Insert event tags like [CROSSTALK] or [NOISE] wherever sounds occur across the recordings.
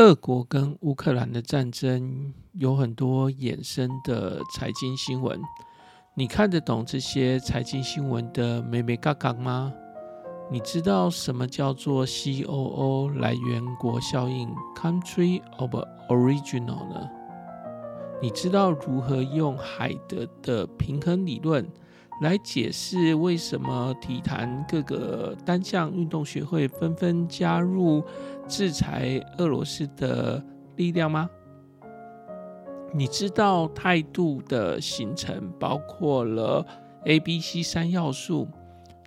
俄国跟乌克兰的战争有很多衍生的财经新闻，你看得懂这些财经新闻的美美嘎嘎吗？你知道什么叫做 COO 来源国效应 （Country of Origin） a l 呢？你知道如何用海德的平衡理论来解释为什么体坛各个单项运动学会纷纷加入？制裁俄罗斯的力量吗？你知道态度的形成包括了 A、B、C 三要素：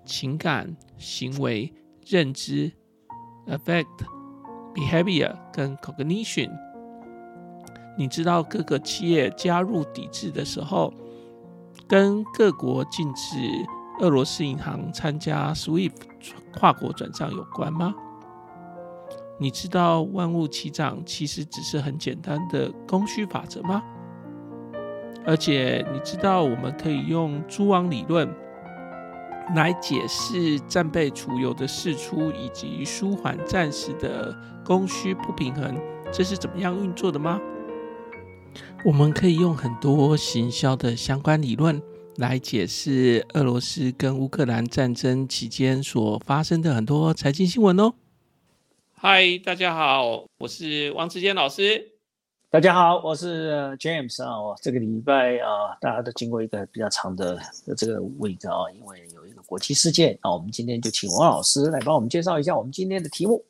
情感、行为、认知 （affect、behavior） 跟 cognition。你知道各个企业加入抵制的时候，跟各国禁止俄罗斯银行参加 SWIFT 跨国转账有关吗？你知道万物齐涨其实只是很简单的供需法则吗？而且你知道我们可以用蛛网理论来解释战备储油的释出以及舒缓暂时的供需不平衡，这是怎么样运作的吗？我们可以用很多行销的相关理论来解释俄罗斯跟乌克兰战争期间所发生的很多财经新闻哦。嗨，大家好，我是王志坚老师。大家好，我是 James 啊。我这个礼拜啊，大家都经过一个比较长的这个 week 啊，因为有一个国际事件啊。我们今天就请王老师来帮我们介绍一下我们今天的题目。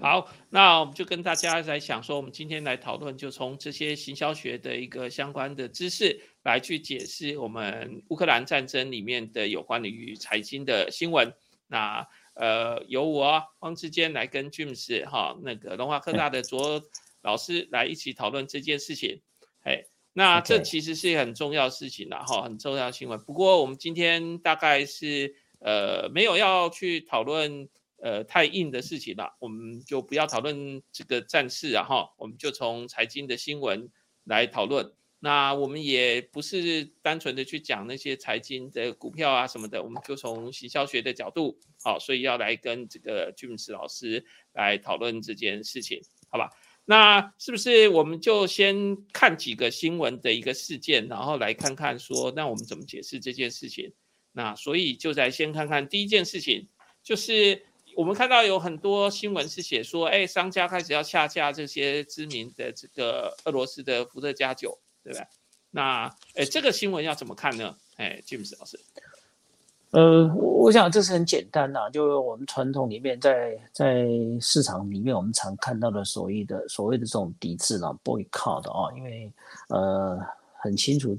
好，那我们就跟大家来想说，我们今天来讨论，就从这些行销学的一个相关的知识来去解释我们乌克兰战争里面的有关于财经的新闻。那呃，由我汪志坚来跟 James 哈那个龙华科大的卓老师来一起讨论这件事情。哎，那这其实是很重要的事情了哈，很重要新闻。不过我们今天大概是呃没有要去讨论呃太硬的事情了，我们就不要讨论这个战事啊哈，我们就从财经的新闻来讨论。那我们也不是单纯的去讲那些财经的股票啊什么的，我们就从行销学的角度，好，所以要来跟这个 James 老师来讨论这件事情，好吧？那是不是我们就先看几个新闻的一个事件，然后来看看说，那我们怎么解释这件事情？那所以就在先看看第一件事情，就是我们看到有很多新闻是写说，哎，商家开始要下架这些知名的这个俄罗斯的伏特加酒。对不对？那诶，这个新闻要怎么看呢？哎，James 老师，呃，我想这是很简单呐，就我们传统里面在在市场里面，我们常看到的所谓的所谓的这种抵制呢，boycott 啊，因为呃很清楚，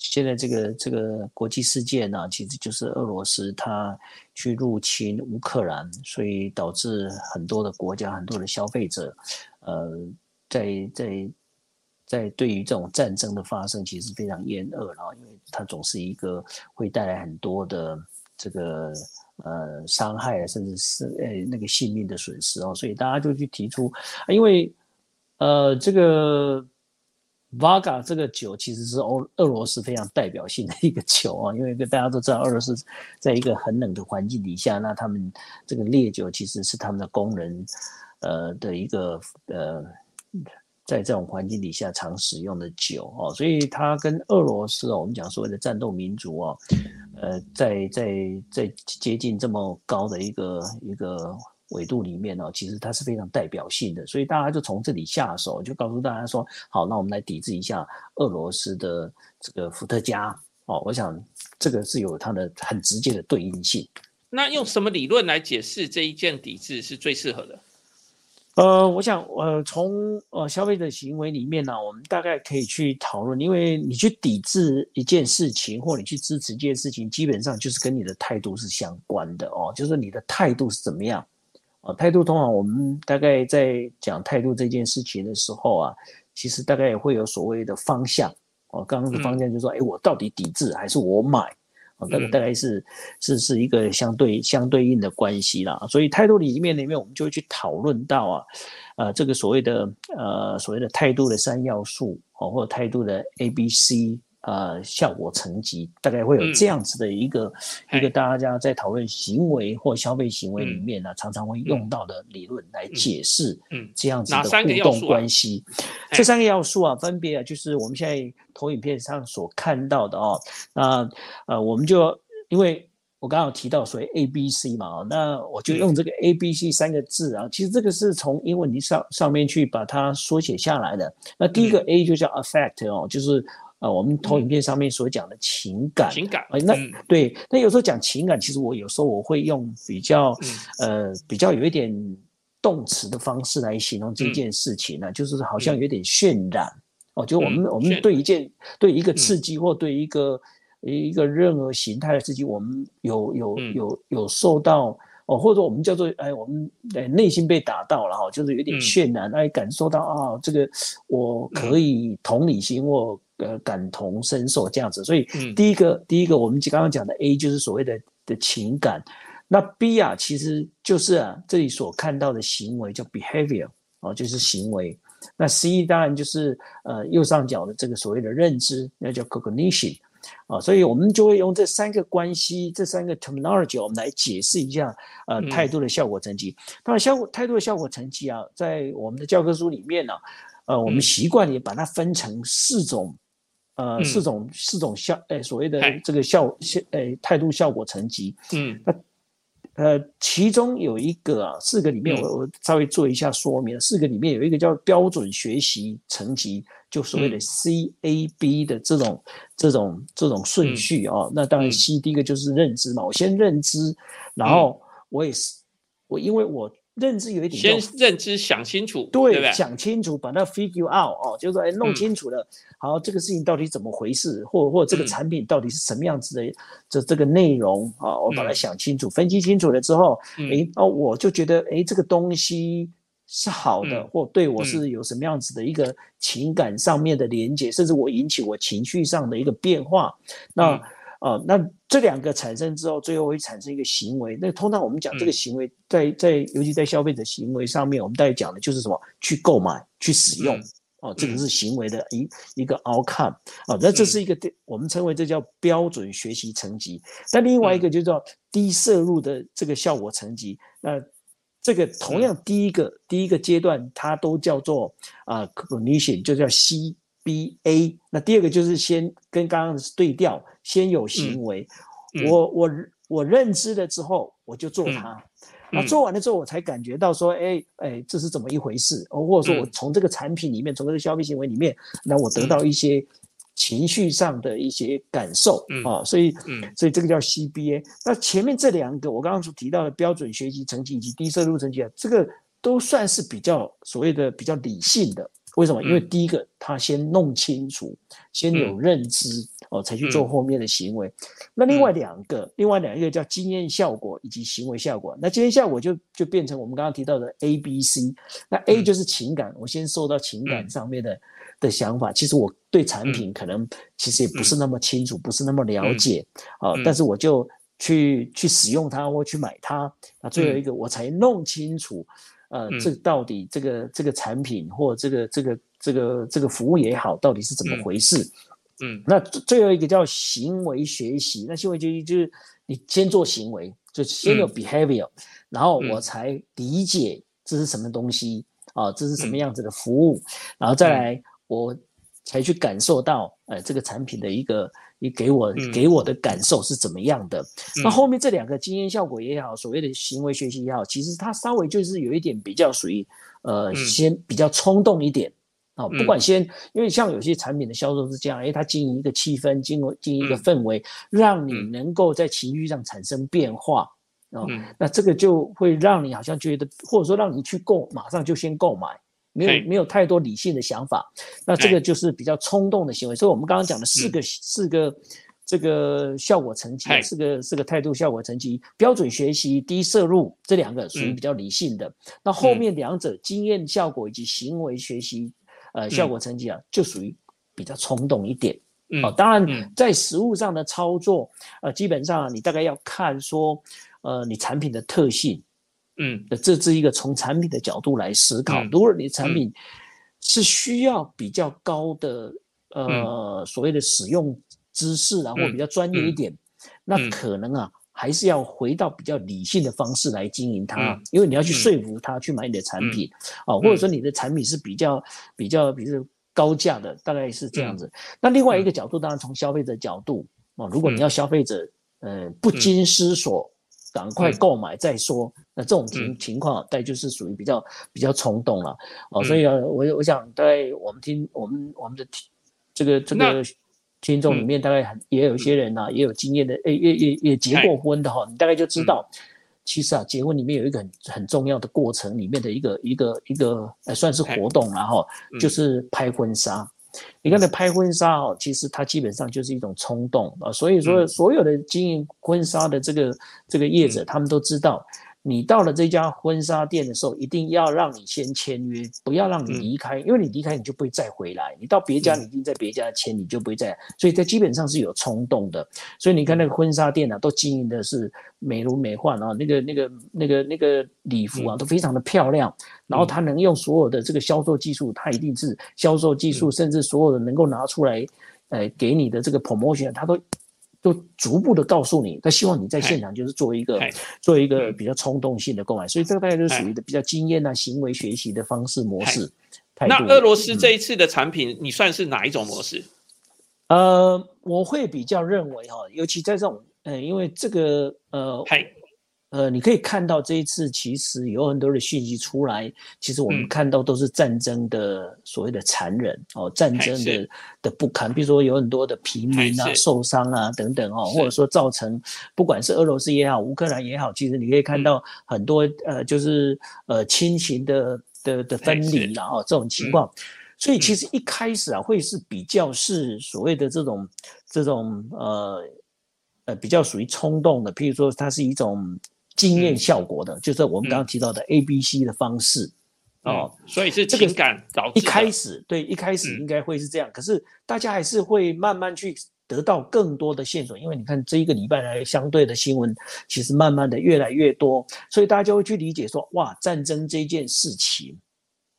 现在这个这个国际事件呢，其实就是俄罗斯它去入侵乌克兰，所以导致很多的国家很多的消费者，呃，在在。在对于这种战争的发生，其实非常厌恶了，因为它总是一个会带来很多的这个呃伤害，甚至是呃那个性命的损失哦，所以大家就去提出，因为呃这个 Vaga 这个酒其实是欧俄罗斯非常代表性的一个酒啊，因为大家都知道俄罗斯在一个很冷的环境底下，那他们这个烈酒其实是他们的工人呃的一个呃。在这种环境底下常使用的酒哦，所以它跟俄罗斯哦，我们讲所谓的战斗民族哦，呃，在在在接近这么高的一个一个纬度里面哦，其实它是非常代表性的，所以大家就从这里下手，就告诉大家说，好，那我们来抵制一下俄罗斯的这个伏特加哦，我想这个是有它的很直接的对应性。那用什么理论来解释这一件抵制是最适合的？呃，我想，呃，从呃消费者行为里面呢，我们大概可以去讨论，因为你去抵制一件事情，或你去支持一件事情，基本上就是跟你的态度是相关的哦，就是你的态度是怎么样啊？态度通常我们大概在讲态度这件事情的时候啊，其实大概也会有所谓的方向哦。刚刚的方向就是说，哎，我到底抵制还是我买？大概大概是是是一个相对相对应的关系啦，所以态度里面里面我们就会去讨论到啊，呃，这个所谓的呃所谓的态度的三要素哦，或者态度的 A B C 呃效果层级，大概会有这样子的一个一个大家在讨论行为或消费行为里面呢，常常会用到的理论来解释这样子的互动关系。这三个要素啊，分别啊就是我们现在投影片上所看到的哦，那呃我们就因为。我刚刚提到所谓 A、B、C 嘛，那我就用这个 A、B、C 三个字啊。其实这个是从英文上上面去把它缩写下来的。那第一个 A 就叫 affect 哦，就是呃我们投影片上面所讲的情感。情感。那对，那有时候讲情感，其实我有时候我会用比较呃比较有一点动词的方式来形容这件事情呢，就是好像有点渲染。哦，就我们我们对一件对一个刺激或对一个。一个任何形态的刺激，我们有有有有受到哦，或者我们叫做哎，我们内心被打到了哈，就是有点渲染，哎，感受到啊，这个我可以同理心或呃感同身受这样子。所以第一个第一个我们刚刚讲的 A 就是所谓的的情感，那 B 啊其实就是啊这里所看到的行为叫 behavior 哦，就是行为。那 C 当然就是呃右上角的这个所谓的认知，那叫 cognition。啊，所以我们就会用这三个关系，这三个 terminology，我们来解释一下，呃，态度的效果层级。当然，效果态度的效果层级啊，在我们的教科书里面呢，呃，我们习惯也把它分成四种，呃，四种四种效，诶，所谓的这个效效，诶，态度效果层级。嗯，那。呃，其中有一个啊，四个里面我我稍微做一下说明。四个里面有一个叫标准学习层级，就所谓的 C A B 的这种这种这种顺序啊。那当然 C 第一个就是认知嘛，我先认知，然后我也是我因为我。认知有一点，先认知想清楚，对，想清楚，把它 figure out 哦，就是说，哎，弄清楚了，好，这个事情到底怎么回事，或或这个产品到底是什么样子的，这这个内容啊，我把它想清楚，分析清楚了之后，哎，哦，我就觉得，哎，这个东西是好的，或对我是有什么样子的一个情感上面的连接，甚至我引起我情绪上的一个变化，那。啊，那这两个产生之后，最后会产生一个行为。那通常我们讲这个行为，在在尤其在消费者行为上面，我们大概讲的就是什么？去购买、去使用。哦，这个是行为的一一个 outcome。哦，那这是一个我们称为这叫标准学习层级。那另外一个就叫低摄入的这个效果层级。那这个同样第一个第一个阶段，它都叫做啊 cognition，就叫 C。B A，那第二个就是先跟刚刚是对调，先有行为，我我我认知了之后，我就做它，那做完了之后，我才感觉到说，哎哎，这是怎么一回事？哦，或者说我从这个产品里面，从这个消费行为里面，那我得到一些情绪上的一些感受啊，所以所以这个叫 C B A。那前面这两个我刚刚所提到的标准学习成绩以及低收入成绩啊，这个都算是比较所谓的比较理性的。为什么？因为第一个，他先弄清楚，先有认知哦，才去做后面的行为。那另外两个，另外两个叫经验效果以及行为效果。那经验效果就就变成我们刚刚提到的 A、B、C。那 A 就是情感，我先受到情感上面的的想法。其实我对产品可能其实也不是那么清楚，不是那么了解啊。但是我就去去使用它或去买它。那最后一个，我才弄清楚。呃，这到底这个这个产品或这个这个这个这个服务也好，到底是怎么回事？嗯，那最后一个叫行为学习。那行为学习就是你先做行为，就先有 behavior，然后我才理解这是什么东西啊，这是什么样子的服务，然后再来我才去感受到呃这个产品的一个。你给我给我的感受是怎么样的？那后面这两个经验效果也好，所谓的行为学习也好，其实它稍微就是有一点比较属于呃，先比较冲动一点啊。不管先，因为像有些产品的销售是这样，哎，它经营一个气氛，经经营一个氛围，让你能够在情绪上产生变化啊。那这个就会让你好像觉得，或者说让你去购，马上就先购买。没有没有太多理性的想法，那这个就是比较冲动的行为。所以，我们刚刚讲的四个四个这个效果层级，四个四个态度效果层级，标准学习、低摄入这两个属于比较理性的。那后面两者经验效果以及行为学习呃效果层级啊，就属于比较冲动一点。哦，当然在实物上的操作，呃，基本上你大概要看说，呃，你产品的特性。嗯，这是一个从产品的角度来思考。如果你的产品是需要比较高的呃所谓的使用知识啊，或比较专业一点，那可能啊还是要回到比较理性的方式来经营它，因为你要去说服他去买你的产品啊，或者说你的产品是比较比较比如高价的，大概是这样子。那另外一个角度，当然从消费者角度啊，如果你要消费者呃不经思索。赶快。购买再说，那这种情情况，大概就是属于比较比较冲动了。哦。所以啊，我我想，大概我们听我们我们的听这个这个听众里面，大概很也有一些人呐，也有经验的，诶，也也也结过婚的哈，你大概就知道，其实啊，结婚里面有一个很很重要的过程，里面的一个一个一个呃，算是活动然后就是拍婚纱。你看，那拍婚纱哦，其实它基本上就是一种冲动啊。所以说，所有的经营婚纱的这个这个业者，他们都知道。你到了这家婚纱店的时候，一定要让你先签约，不要让你离开，因为你离开你就不会再回来。你到别家，你已经在别家签，你就不会再。所以它基本上是有冲动的。所以你看那个婚纱店啊，都经营的是美轮美奂啊，那个那个那个那个礼服啊，都非常的漂亮。然后他能用所有的这个销售技术，他一定是销售技术，甚至所有的能够拿出来，呃，给你的这个 promotion，他都。就逐步的告诉你，他希望你在现场就是做一个做一个比较冲动性的购买，所以这个大概就是属于的比较经验啊、行为学习的方式模式。那俄罗斯这一次的产品，你算是哪一种模式？呃，我会比较认为哈，尤其在这种，呃，因为这个呃。呃，你可以看到这一次其实有很多的讯息出来，其实我们看到都是战争的所谓的残忍哦，战争的的不堪，比如说有很多的平民啊受伤啊等等哦，或者说造成不管是俄罗斯也好，乌克兰也好，其实你可以看到很多呃，就是呃亲情的的的分离然后这种情况，所以其实一开始啊会是比较是所谓的这种这种呃呃比较属于冲动的，譬如说它是一种。经验效果的，就是我们刚刚提到的 A、B、C 的方式哦，所以是情感导致。一开始对，一开始应该会是这样，可是大家还是会慢慢去得到更多的线索，因为你看这一个礼拜来相对的新闻，其实慢慢的越来越多，所以大家就会去理解说，哇，战争这件事情。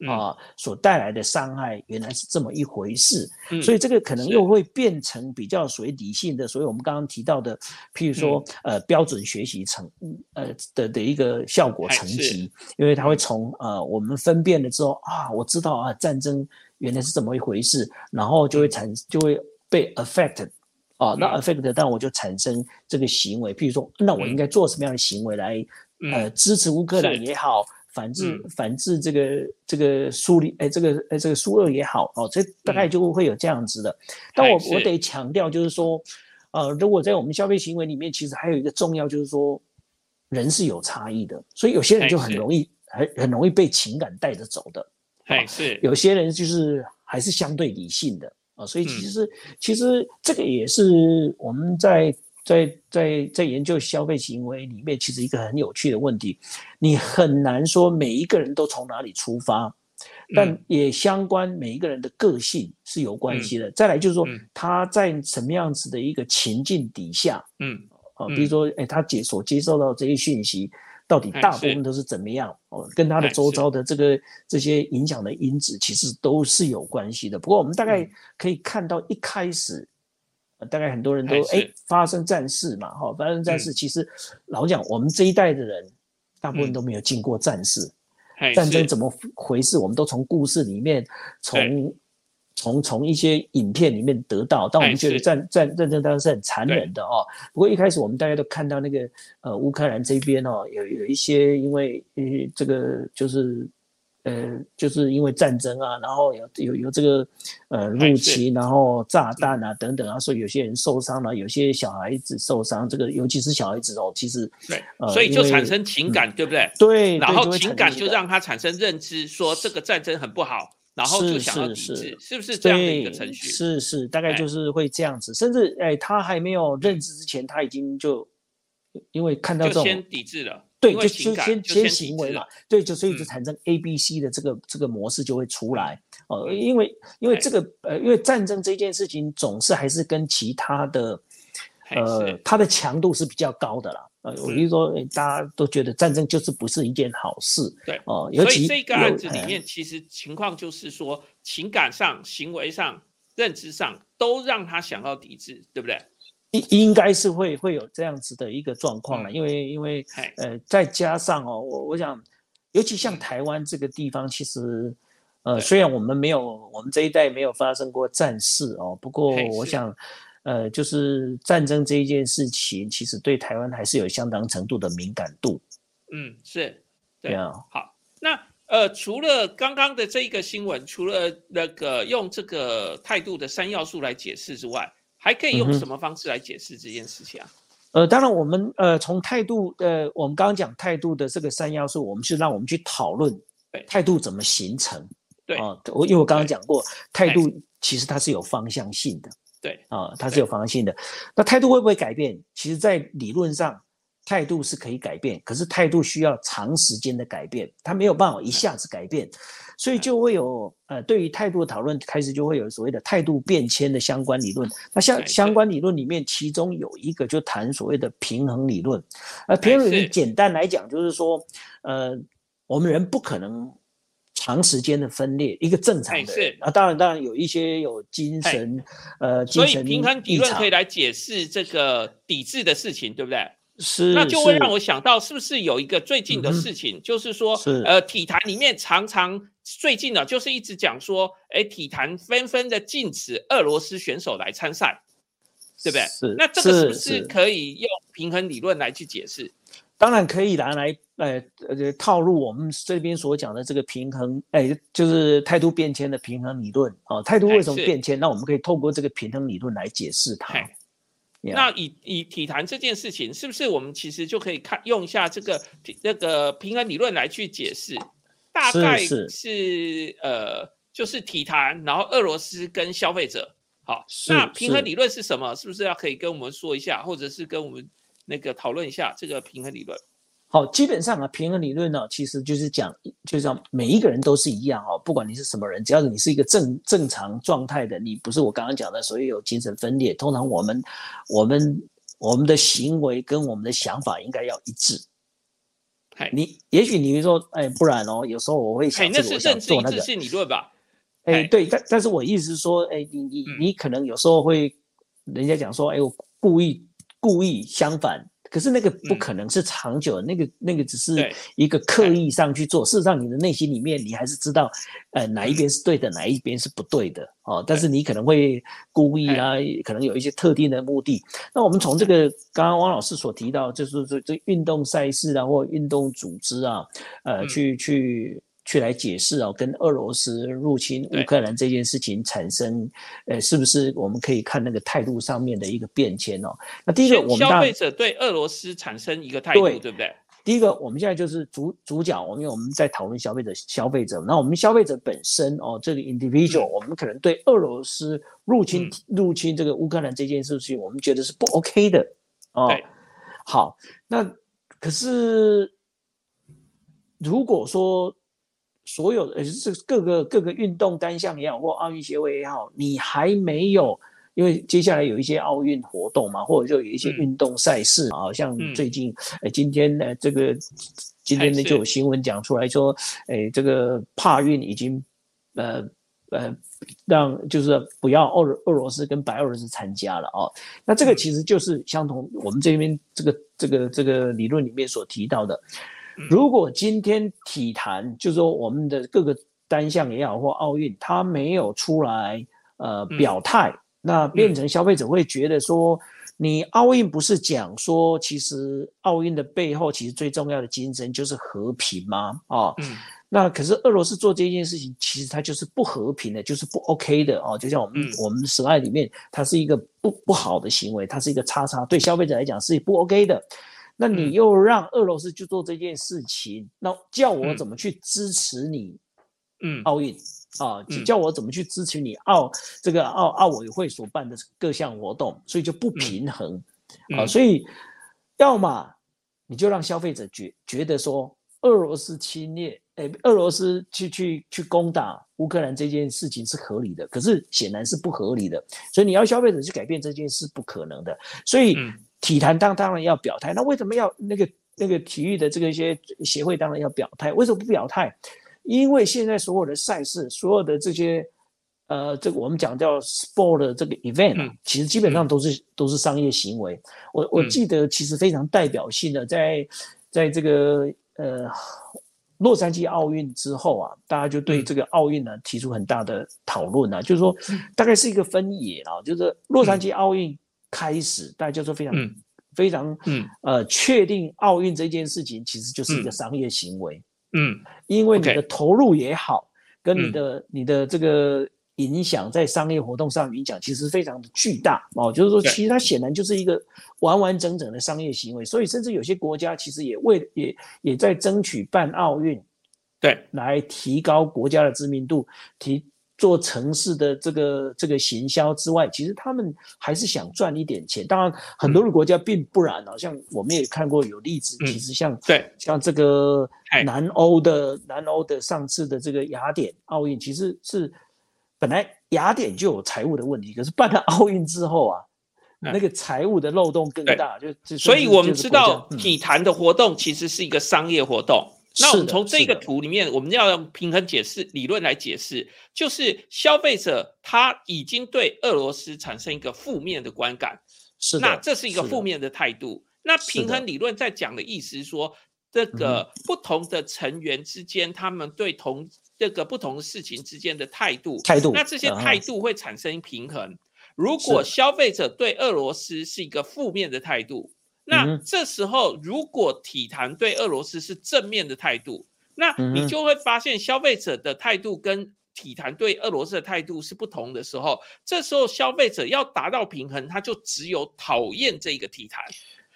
啊，所带来的伤害原来是这么一回事，所以这个可能又会变成比较属于理性的，所以我们刚刚提到的，譬如说呃标准学习成呃的的一个效果层级，因为它会从呃我们分辨了之后啊，我知道啊战争原来是这么一回事，然后就会产就会被 affect，啊那 affect，但我就产生这个行为，譬如说那我应该做什么样的行为来呃支持乌克兰也好。反制反制这个这个苏里哎这个哎这个苏俄也好哦，这大概就会有这样子的。但我我得强调就是说，呃，如果在我们消费行为里面，其实还有一个重要就是说，人是有差异的，所以有些人就很容易很很容易被情感带着走的。哎，是有些人就是还是相对理性的啊，所以其实其实这个也是我们在。在在在研究消费行为里面，其实一个很有趣的问题，你很难说每一个人都从哪里出发，但也相关每一个人的个性是有关系的。再来就是说他在什么样子的一个情境底下，嗯，啊，比如说哎，他接所接受到这些讯息，到底大部分都是怎么样？哦，跟他的周遭的这个这些影响的因子，其实都是有关系的。不过我们大概可以看到一开始。大概很多人都哎发生战事嘛，哈，发生战事，其实老讲我们这一代的人，大部分都没有经过战事，战争怎么回事，我们都从故事里面，从从从一些影片里面得到，但我们觉得战战战争当然是很残忍的哦。不过一开始我们大家都看到那个呃乌克兰这边哦，有有一些因为呃这个就是。呃，就是因为战争啊，然后有有有这个呃入侵，然后炸弹啊等等啊，所以有些人受伤了，有些小孩子受伤，这个尤其是小孩子哦，其实对，所以就产生情感，对不对？对，然后情感就让他产生认知，说这个战争很不好，然后就想要抵制，是不是这样的一个程序？是是，大概就是会这样子，甚至哎，他还没有认知之前，他已经就因为看到这种先抵制了。对，就就先先行为嘛，对，就所以就产生 A、B、C 的这个这个模式就会出来哦，因为因为这个呃，因为战争这件事情总是还是跟其他的呃，它的强度是比较高的啦。呃，我就说大家都觉得战争就是不是一件好事，对哦，尤其这个案子里面其实情况就是说情感上、行为上。认知上都让他想要抵制，对不对？应应该是会会有这样子的一个状况了，因为因为呃，再加上哦，我我想，尤其像台湾这个地方，其实呃，虽然我们没有我们这一代没有发生过战事哦，不过我想，呃，就是战争这一件事情，其实对台湾还是有相当程度的敏感度。嗯，是，对啊。好，那呃，除了刚刚的这一个新闻，除了那个用这个态度的三要素来解释之外。还可以用什么方式来解释这件事情啊？呃，当然，我们呃从态度呃，我们刚刚讲态度的这个三要素，我们是让我们去讨论态度怎么形成。对啊，我因为我刚刚讲过，态度其实它是有方向性的。对啊，它是有方向性的。那态度会不会改变？其实，在理论上。态度是可以改变，可是态度需要长时间的改变，它没有办法一下子改变，所以就会有呃，对于态度的讨论开始就会有所谓的态度变迁的相关理论。那相相关理论里面，其中有一个就谈所谓的平衡理论。呃，平衡理论简单来讲就是说，呃，我们人不可能长时间的分裂，一个正常的啊，当然当然有一些有精神呃，所以平衡理论可以来解释这个抵制的事情，对不对？是，那就会让我想到，是不是有一个最近的事情，就是说，呃，体坛里面常常最近呢，就是一直讲说，哎，体坛纷纷的禁止俄罗斯选手来参赛，对不对？是，那这个是不是可以用平衡理论来去解释？当然可以拿来，呃呃，套入我们这边所讲的这个平衡，哎，就是态度变迁的平衡理论啊。态度为什么变迁？那我们可以透过这个平衡理论来解释它。那以以体坛这件事情，是不是我们其实就可以看用一下这个那个平衡理论来去解释？大概是呃，就是体坛，然后俄罗斯跟消费者。好，那平衡理论是什么？是不是要可以跟我们说一下，或者是跟我们那个讨论一下这个平衡理论？好，基本上啊，平衡理论呢，其实就是讲，就是讲每一个人都是一样哦，不管你是什么人，只要你是一个正正常状态的，你不是我刚刚讲的所以有精神分裂。通常我们我们我们的行为跟我们的想法应该要一致。你也许你会说，哎，不然哦，有时候我会想这个，我想做那个。理论吧？哎，对，但但是我意思是说，哎，你你你可能有时候会，人家讲说，哎，我故意故意相反。可是那个不可能是长久的，那个那个只是一个刻意上去做。事实上，你的内心里面你还是知道，呃，哪一边是对的，哪一边是不对的哦。但是你可能会故意啊，可能有一些特定的目的。那我们从这个刚刚汪老师所提到，就是说这运动赛事啊，或运动组织啊，呃，去去。去来解释哦，跟俄罗斯入侵乌克兰这件事情产生，呃，是不是我们可以看那个态度上面的一个变迁哦？那第一个，我们消费者对俄罗斯产生一个态度，对不对？第一个，我们现在就是主主角，我们因为我们在讨论消费者，消费者，那我们消费者本身哦，这个 individual，我们可能对俄罗斯入侵入侵这个乌克兰这件事情，我们觉得是不 OK 的哦。好，那可是如果说。所有的呃，是各个各个运动单项也好，或奥运协会也好，你还没有，因为接下来有一些奥运活动嘛，或者就有一些运动赛事啊，像最近，呃，今天呢，这个今天呢就有新闻讲出来说，哎，这个帕运已经，呃呃，让就是不要俄俄罗斯跟白俄罗斯参加了哦，那这个其实就是相同我们这边这个这个这个理论里面所提到的。如果今天体坛，就是说我们的各个单项也好，或奥运，他没有出来呃表态，那变成消费者会觉得说，你奥运不是讲说，其实奥运的背后其实最重要的精神就是和平吗？啊，那可是俄罗斯做这件事情，其实它就是不和平的，就是不 OK 的哦。就像我们我们时代里面，它是一个不不好的行为，它是一个叉叉，对消费者来讲是不 OK 的。那你又让俄罗斯去做这件事情，那叫我怎么去支持你？嗯，奥运啊，叫我怎么去支持你奥这个奥奥委会所办的各项活动，所以就不平衡啊。所以，要么你就让消费者觉觉得说俄罗斯侵略，哎，俄罗斯去去去攻打乌克兰这件事情是合理的，可是显然是不合理的。所以你要消费者去改变这件事不可能的。所以。体坛当当然要表态，那为什么要那个那个体育的这个一些协会当然要表态？为什么不表态？因为现在所有的赛事，所有的这些呃，这个我们讲叫 sport 的这个 event，其实基本上都是都是商业行为。我我记得其实非常代表性的，在在这个呃洛杉矶奥运之后啊，大家就对这个奥运呢提出很大的讨论啊，就是说大概是一个分野啊，就是洛杉矶奥运开始，大家就说非常非常嗯。呃确定奥运这件事情其实就是一个商业行为，嗯，因为你的投入也好，跟你的你的这个。影响在商业活动上影响其实非常的巨大。哦，就是说，其实它显然就是一个完完整整的商业行为，所以甚至有些国家其实也为也也在争取办奥运，对，来提高国家的知名度，提做城市的这个这个行销之外，其实他们还是想赚一点钱。当然，很多的国家并不然哦，像我们也看过有例子，其实像对像这个南欧的南欧的上次的这个雅典奥运，其实是。本来雅典就有财务的问题，可是办了奥运之后啊，那个财务的漏洞更大。就所以，我们知道体坛的活动其实是一个商业活动。那我们从这个图里面，我们要用平衡解释理论来解释，就是消费者他已经对俄罗斯产生一个负面的观感，是那这是一个负面的态度。那平衡理论在讲的意思是说，这个不同的成员之间，他们对同这个不同的事情之间的态度，态度，那这些态度会产生平衡。如果消费者对俄罗斯是一个负面的态度，那这时候如果体坛对俄罗斯是正面的态度，那你就会发现消费者的态度跟体坛对俄罗斯的态度是不同的时候，这时候消费者要达到平衡，他就只有讨厌这个体坛。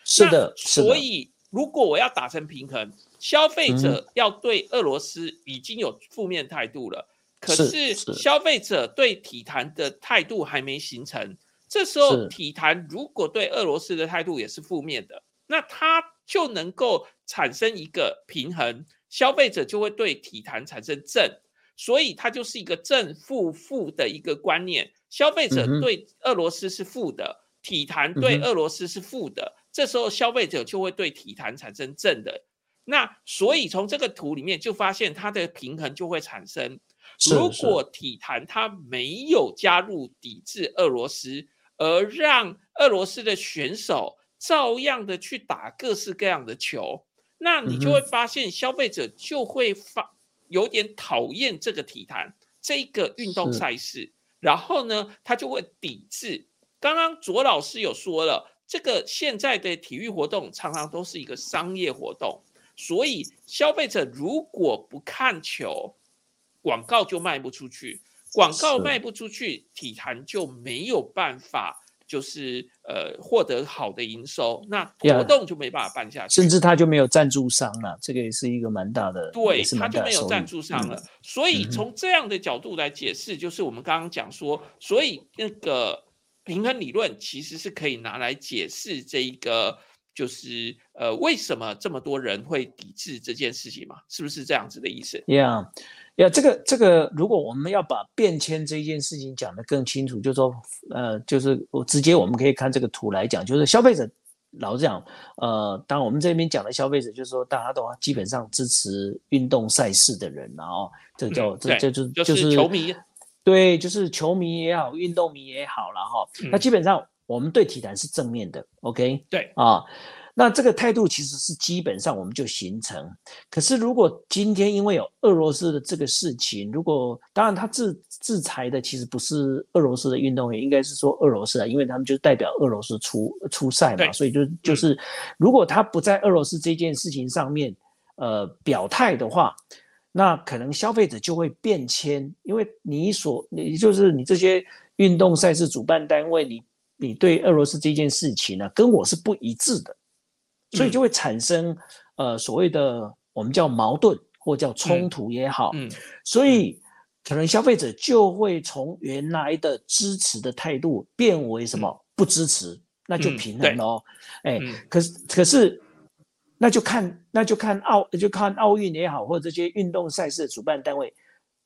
是的，所以如果我要达成平衡。消费者要对俄罗斯已经有负面态度了，可是消费者对体坛的态度还没形成。这时候体坛如果对俄罗斯的态度也是负面的，那它就能够产生一个平衡，消费者就会对体坛产生正，所以它就是一个正负负的一个观念。消费者对俄罗斯是负的，体坛对俄罗斯是负的，这时候消费者就会对体坛产生正的。那所以从这个图里面就发现它的平衡就会产生。如果体坛它没有加入抵制俄罗斯，而让俄罗斯的选手照样的去打各式各样的球，那你就会发现消费者就会发有点讨厌这个体坛这个运动赛事，然后呢，他就会抵制。刚刚左老师有说了，这个现在的体育活动常常都是一个商业活动。所以，消费者如果不看球，广告就卖不出去。广告卖不出去，体坛就没有办法，就是呃获得好的营收，那活动就没办法办下去。甚至他就没有赞助商了，这个也是一个蛮大的，对，他就没有赞助商了。所以从这样的角度来解释，就是我们刚刚讲说，所以那个平衡理论其实是可以拿来解释这一个。就是呃，为什么这么多人会抵制这件事情嘛？是不是这样子的意思？Yeah，呀，这个这个，如果我们要把变迁这件事情讲得更清楚，就是说，呃，就是我直接我们可以看这个图来讲，就是消费者老讲，呃，当我们这边讲的消费者，就是说大家都基本上支持运动赛事的人，然后这叫这这就就是球迷，对，就是球迷也好，运动迷也好了哈，那基本上。我们对体坛是正面的，OK？对啊，那这个态度其实是基本上我们就形成。可是如果今天因为有俄罗斯的这个事情，如果当然他制制裁的其实不是俄罗斯的运动员，应该是说俄罗斯啊，因为他们就代表俄罗斯出出赛嘛，所以就就是如果他不在俄罗斯这件事情上面呃表态的话，那可能消费者就会变迁，因为你所你就是你这些运动赛事主办单位你。你对俄罗斯这件事情呢，跟我是不一致的，所以就会产生呃所谓的我们叫矛盾或叫冲突也好，嗯，所以可能消费者就会从原来的支持的态度变为什么不支持，那就平衡了，哎，可是可是那就看那就看奥就看奥运也好，或者这些运动赛事的主办单位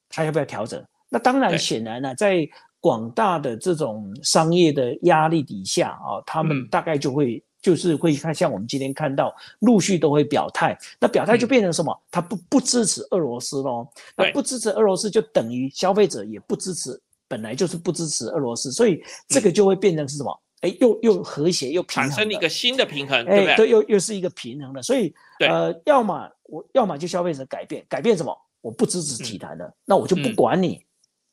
他要不要调整？那当然显然呢，在广大的这种商业的压力底下啊，他们大概就会就是会看，像我们今天看到陆续都会表态，那表态就变成什么？他不不支持俄罗斯喽？那不支持俄罗斯就等于消费者也不支持本来就是不支持俄罗斯，所以这个就会变成是什么？哎，又又和谐又产生一个新的平衡，对不对？又又是一个平衡的，所以呃，要么我要么就消费者改变，改变什么？我不支持体坛的，那我就不管你。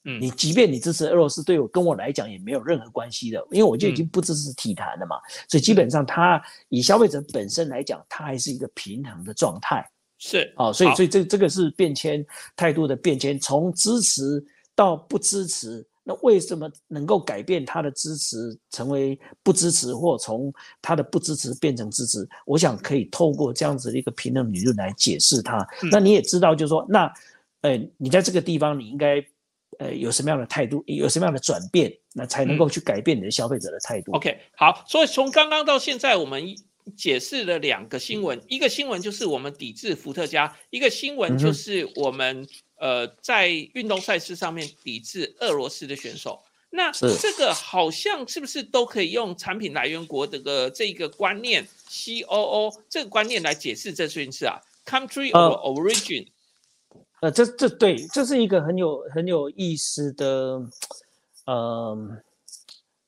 嗯，你即便你支持俄罗斯，对我跟我来讲也没有任何关系的，因为我就已经不支持体坛了嘛。所以基本上，它以消费者本身来讲，它还是一个平衡的状态。是哦，所以所以这这个是变迁态度的变迁，从支持到不支持。那为什么能够改变他的支持成为不支持，或从他的不支持变成支持？我想可以透过这样子的一个平衡理论来解释它。那你也知道，就是说，那，呃，你在这个地方，你应该，呃，有什么样的态度，有什么样的转变，那才能够去改变你的消费者的态度？OK，好，所以从刚刚到现在，我们解释了两个新闻，一个新闻就是我们抵制伏特加，一个新闻就是我们。呃，在运动赛事上面抵制俄罗斯的选手，那这个好像是不是都可以用产品来源国这个这个观念 C O O 这个观念来解释这件事啊？Country of origin，呃，呃这这对，这是一个很有很有意思的，嗯。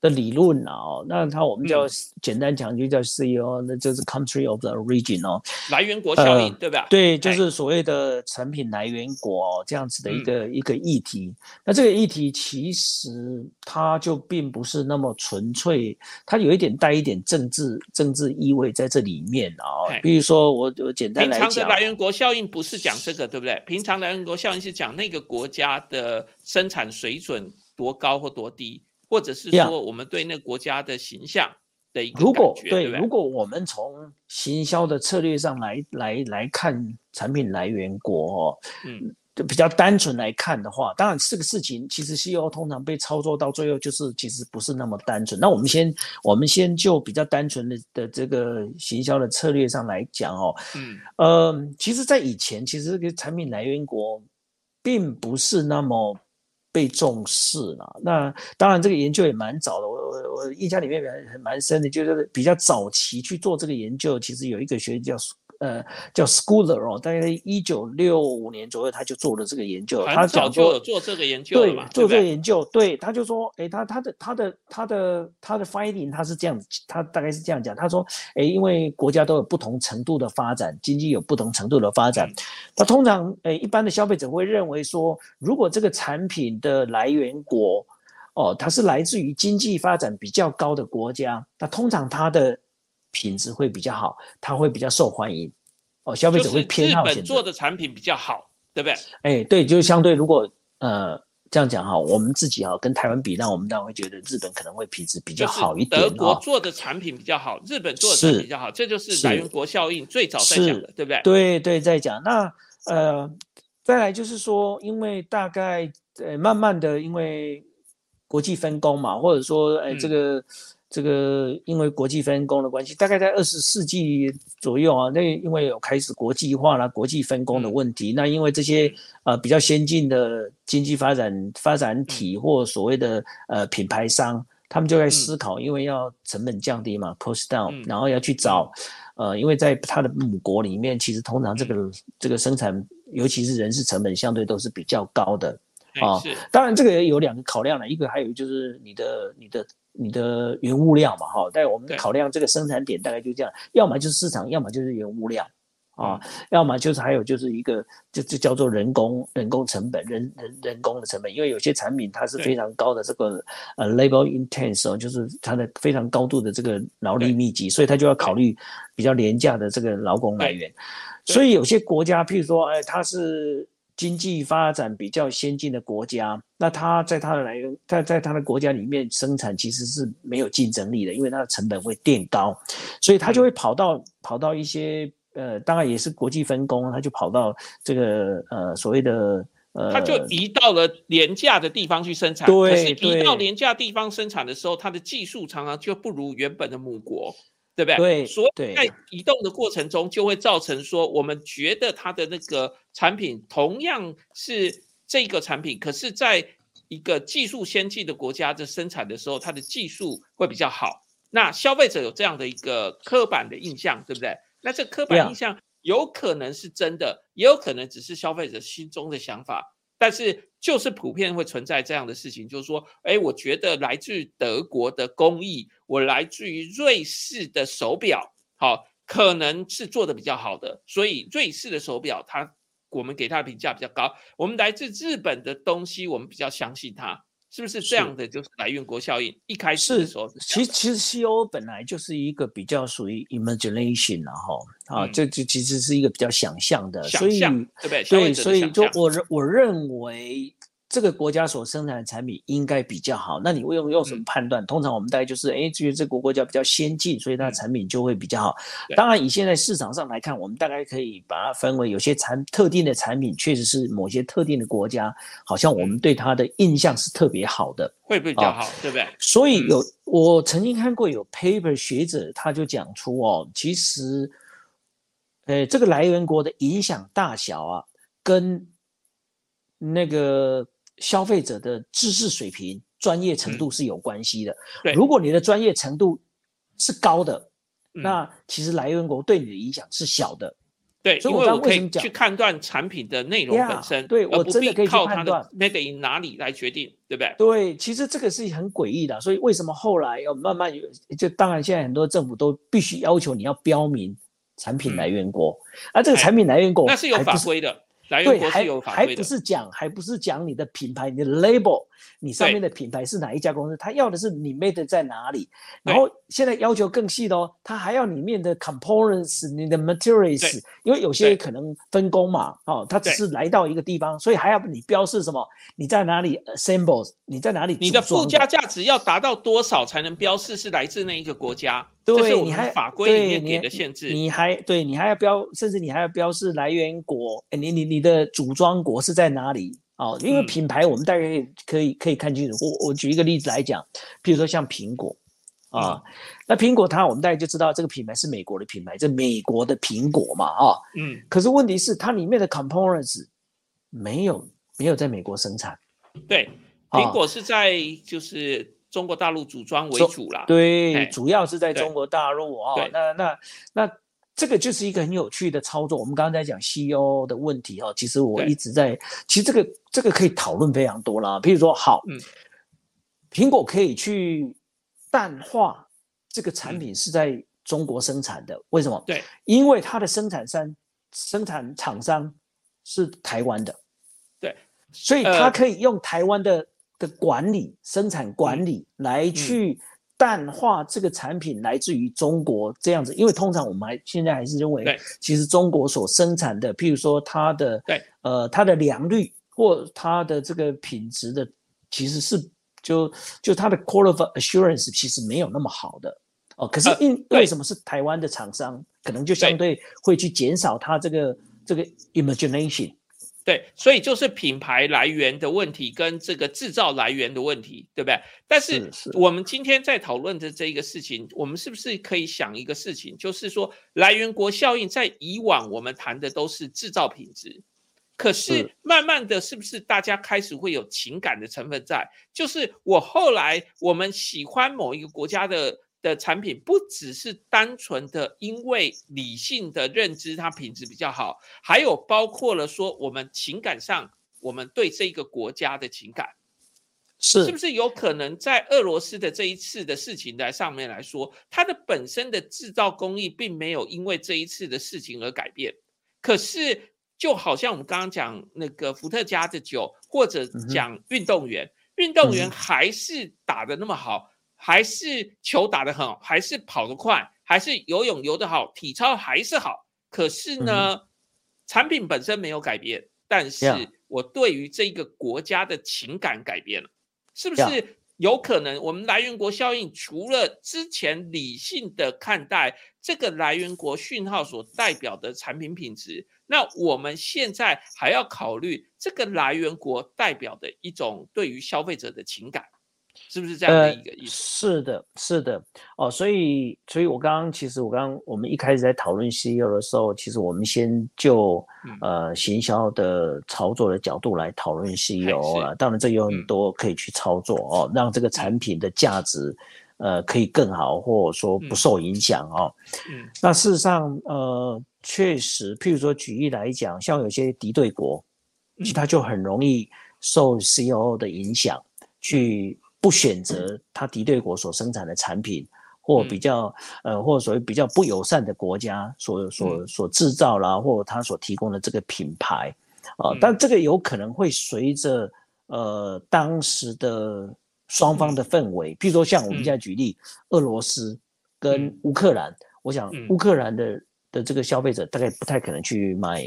的理论啊，哦，那它我们叫简单讲就叫 CEO，那就是 country of the origin 哦，来源国效应，对吧？对，就是所谓的产品来源国这样子的一个一个议题。那这个议题其实它就并不是那么纯粹，它有一点带一点政治政治意味在这里面啊。比如说我我简单来讲，平常的来源国效应不是讲这个，对不对？平常来源国效应是讲那个国家的生产水准多高或多低。或者是说，我们对那个国家的形象的一个如果对，如果我们从行销的策略上来来来看产品来源国哦，嗯，就比较单纯来看的话，当然这个事情其实 CEO 通常被操作到最后就是其实不是那么单纯。那我们先我们先就比较单纯的的这个行销的策略上来讲哦，嗯，呃，其实，在以前其实这个产品来源国并不是那么。被重视了，那当然这个研究也蛮早的，我我我印象里面蛮蛮深的，就是比较早期去做这个研究，其实有一个学叫。呃，叫 Schooler 哦，大概一九六五年左右，他就做了这个研究。他早就有做这个研究对，做这个研究，对，他就说，哎，他他的他的他的他的 finding，他是这样子，他大概是这样讲，他说，哎，因为国家都有不同程度的发展，经济有不同程度的发展，他通常，哎，一般的消费者会认为说，如果这个产品的来源国，哦，它是来自于经济发展比较高的国家，那通常它的。品质会比较好，它会比较受欢迎，哦，消费者会偏好。日本做的产品比较好，对不对？哎，对，就是相对如果呃这样讲哈，我们自己哈跟台湾比，那我们当然会觉得日本可能会品质比较好一点。德国做的产品比较好，日本做的产品比较好，这就是来源国效应最早在讲的，对不对？对对，在讲那呃，再来就是说，因为大概呃慢慢的，因为国际分工嘛，或者说哎这个。这个因为国际分工的关系，大概在二十世纪左右啊，那因为有开始国际化啦，国际分工的问题，那因为这些呃比较先进的经济发展发展体或所谓的呃品牌商，他们就在思考，因为要成本降低嘛，cost down，然后要去找呃，因为在他的母国里面，其实通常这个这个生产，尤其是人事成本相对都是比较高的啊。当然这个也有两个考量了，一个还有就是你的你的。你的原物料嘛，哈，但我们考量这个生产点大概就这样，要么就是市场，要么就是原物料，啊，要么就是还有就是一个，就就叫做人工人工成本，人人人工的成本，因为有些产品它是非常高的这个呃 labor intense 哦，就是它的非常高度的这个劳力密集，所以它就要考虑比较廉价的这个劳工来源，所以有些国家，譬如说，哎，它是。经济发展比较先进的国家，那它在它的来源，在在它的国家里面生产其实是没有竞争力的，因为它的成本会垫高，所以它就会跑到跑到一些呃，当然也是国际分工，它就跑到这个呃所谓的呃，它就移到了廉价的地方去生产。对，移到廉价地方生产的时候，它的技术常常就不如原本的母国。对不对？对，所以在移动的过程中，就会造成说，我们觉得它的那个产品同样是这个产品，可是在一个技术先进的国家的生产的时候，它的技术会比较好。那消费者有这样的一个刻板的印象，对不对？那这刻板印象有可能是真的，也有可能只是消费者心中的想法。但是就是普遍会存在这样的事情，就是说，哎，我觉得来自德国的工艺，我来自于瑞士的手表，好，可能是做的比较好的，所以瑞士的手表它我们给它的评价比较高。我们来自日本的东西，我们比较相信它。是不是这样的？就是来源国效应一开始的时候，其实其实 C O 本来就是一个比较属于 imagination 然后啊，这这其实是一个比较想象的，所以对不对？对，所以就我我认为。这个国家所生产的产品应该比较好，那你会用用什么判断？通常我们大概就是，哎，至于这个国家比较先进，所以它的产品就会比较好。当然，以现在市场上来看，我们大概可以把它分为有些产特定的产品，确实是某些特定的国家，好像我们对它的印象是特别好的，会比较好，对不对？所以有我曾经看过有 paper 学者他就讲出哦，其实，呃，这个来源国的影响大小啊，跟那个。消费者的知识水平、专业程度是有关系的。对，如果你的专业程度是高的，那其实来源国对你的影响是小的。对，所以我可以去判断产品的内容本身，对我真的可以靠判断 made in 哪里来决定，对不对？对，其实这个是很诡异的。所以为什么后来要慢慢有？就当然现在很多政府都必须要求你要标明产品来源国，而这个产品来源国那是有法规的。对，还还不是讲，还不是讲你的品牌，你的 label，你上面的品牌是哪一家公司？他要的是你 made 在哪里。然后现在要求更细的哦，他还要里面的 components，你的 materials，因为有些可能分工嘛，哦，他只是来到一个地方，所以还要你标示什么？你在哪里 assemble？你在哪里？你的附加价值要达到多少才能标示是来自那一个国家？对，你还法规里面给的限制，你还对你还要标，甚至你还要标示来源国，哎，你你你的组装国是在哪里？哦，因为品牌我们大概可以可以看清楚。我我举一个例子来讲，比如说像苹果啊，那苹果它我们大概就知道这个品牌是美国的品牌，这美国的苹果嘛，啊，嗯，可是问题是它里面的 components 没有没有在美国生产，对，苹果是在就是。中国大陆组装为主啦，对，主要是在中国大陆哦。那那那这个就是一个很有趣的操作。我们刚刚在讲 CEO 的问题哦，其实我一直在，其实这个这个可以讨论非常多啦。譬如说，好，苹果可以去淡化这个产品是在中国生产的，为什么？对，因为它的生产商生产厂商是台湾的，对，所以它可以用台湾的。的管理、生产管理来去淡化这个产品来自于中国这样子，因为通常我们还现在还是认为，其实中国所生产的，譬如说它的，对，呃，它的良率或它的这个品质的，其实是就就它的 quality assurance 其实没有那么好的哦。可是因为什么是台湾的厂商，可能就相对会去减少它这个这个 imagination。对，所以就是品牌来源的问题跟这个制造来源的问题，对不对？但是我们今天在讨论的这一个事情，我们是不是可以想一个事情，就是说来源国效应，在以往我们谈的都是制造品质，可是慢慢的是不是大家开始会有情感的成分在？就是我后来我们喜欢某一个国家的。的产品不只是单纯的因为理性的认知它品质比较好，还有包括了说我们情感上我们对这个国家的情感，是。是不是有可能在俄罗斯的这一次的事情在上面来说，它的本身的制造工艺并没有因为这一次的事情而改变，可是就好像我们刚刚讲那个伏特加的酒，或者讲运动员，运动员还是打的那么好。还是球打得很好，还是跑得快，还是游泳游得好，体操还是好。可是呢，产品本身没有改变，但是我对于这个国家的情感改变了，是不是有可能？我们来源国效应除了之前理性的看待这个来源国讯号所代表的产品品质，那我们现在还要考虑这个来源国代表的一种对于消费者的情感。是不是这样的一个意思？是的，是的，哦，所以，所以我刚刚其实我刚刚我们一开始在讨论 CEO 的时候，其实我们先就呃行销的操作的角度来讨论 CEO 了。当然，这有很多可以去操作哦，让这个产品的价值呃可以更好，或者说不受影响哦。嗯，那事实上呃确实，譬如说举例来讲，像有些敌对国。其实他就很容易受 CEO 的影响，去不选择他敌对国所生产的产品，或比较呃，或者所谓比较不友善的国家所所所制造啦，或他所提供的这个品牌啊，但这个有可能会随着呃当时的双方的氛围，譬如说像我们现在举例，俄罗斯跟乌克兰，我想乌克兰的的这个消费者大概不太可能去买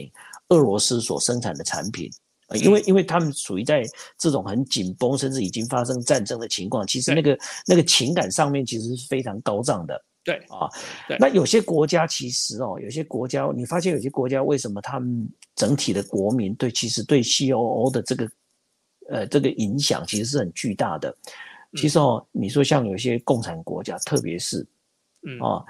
俄罗斯所生产的产品，呃，因为因为他们属于在这种很紧绷，甚至已经发生战争的情况，其实那个那个情感上面其实是非常高涨的。对啊，那有些国家其实哦，有些国家你发现有些国家为什么他们整体的国民对其实对 C O O 的这个呃这个影响其实是很巨大的。其实哦，你说像有些共产国家，特别是嗯啊。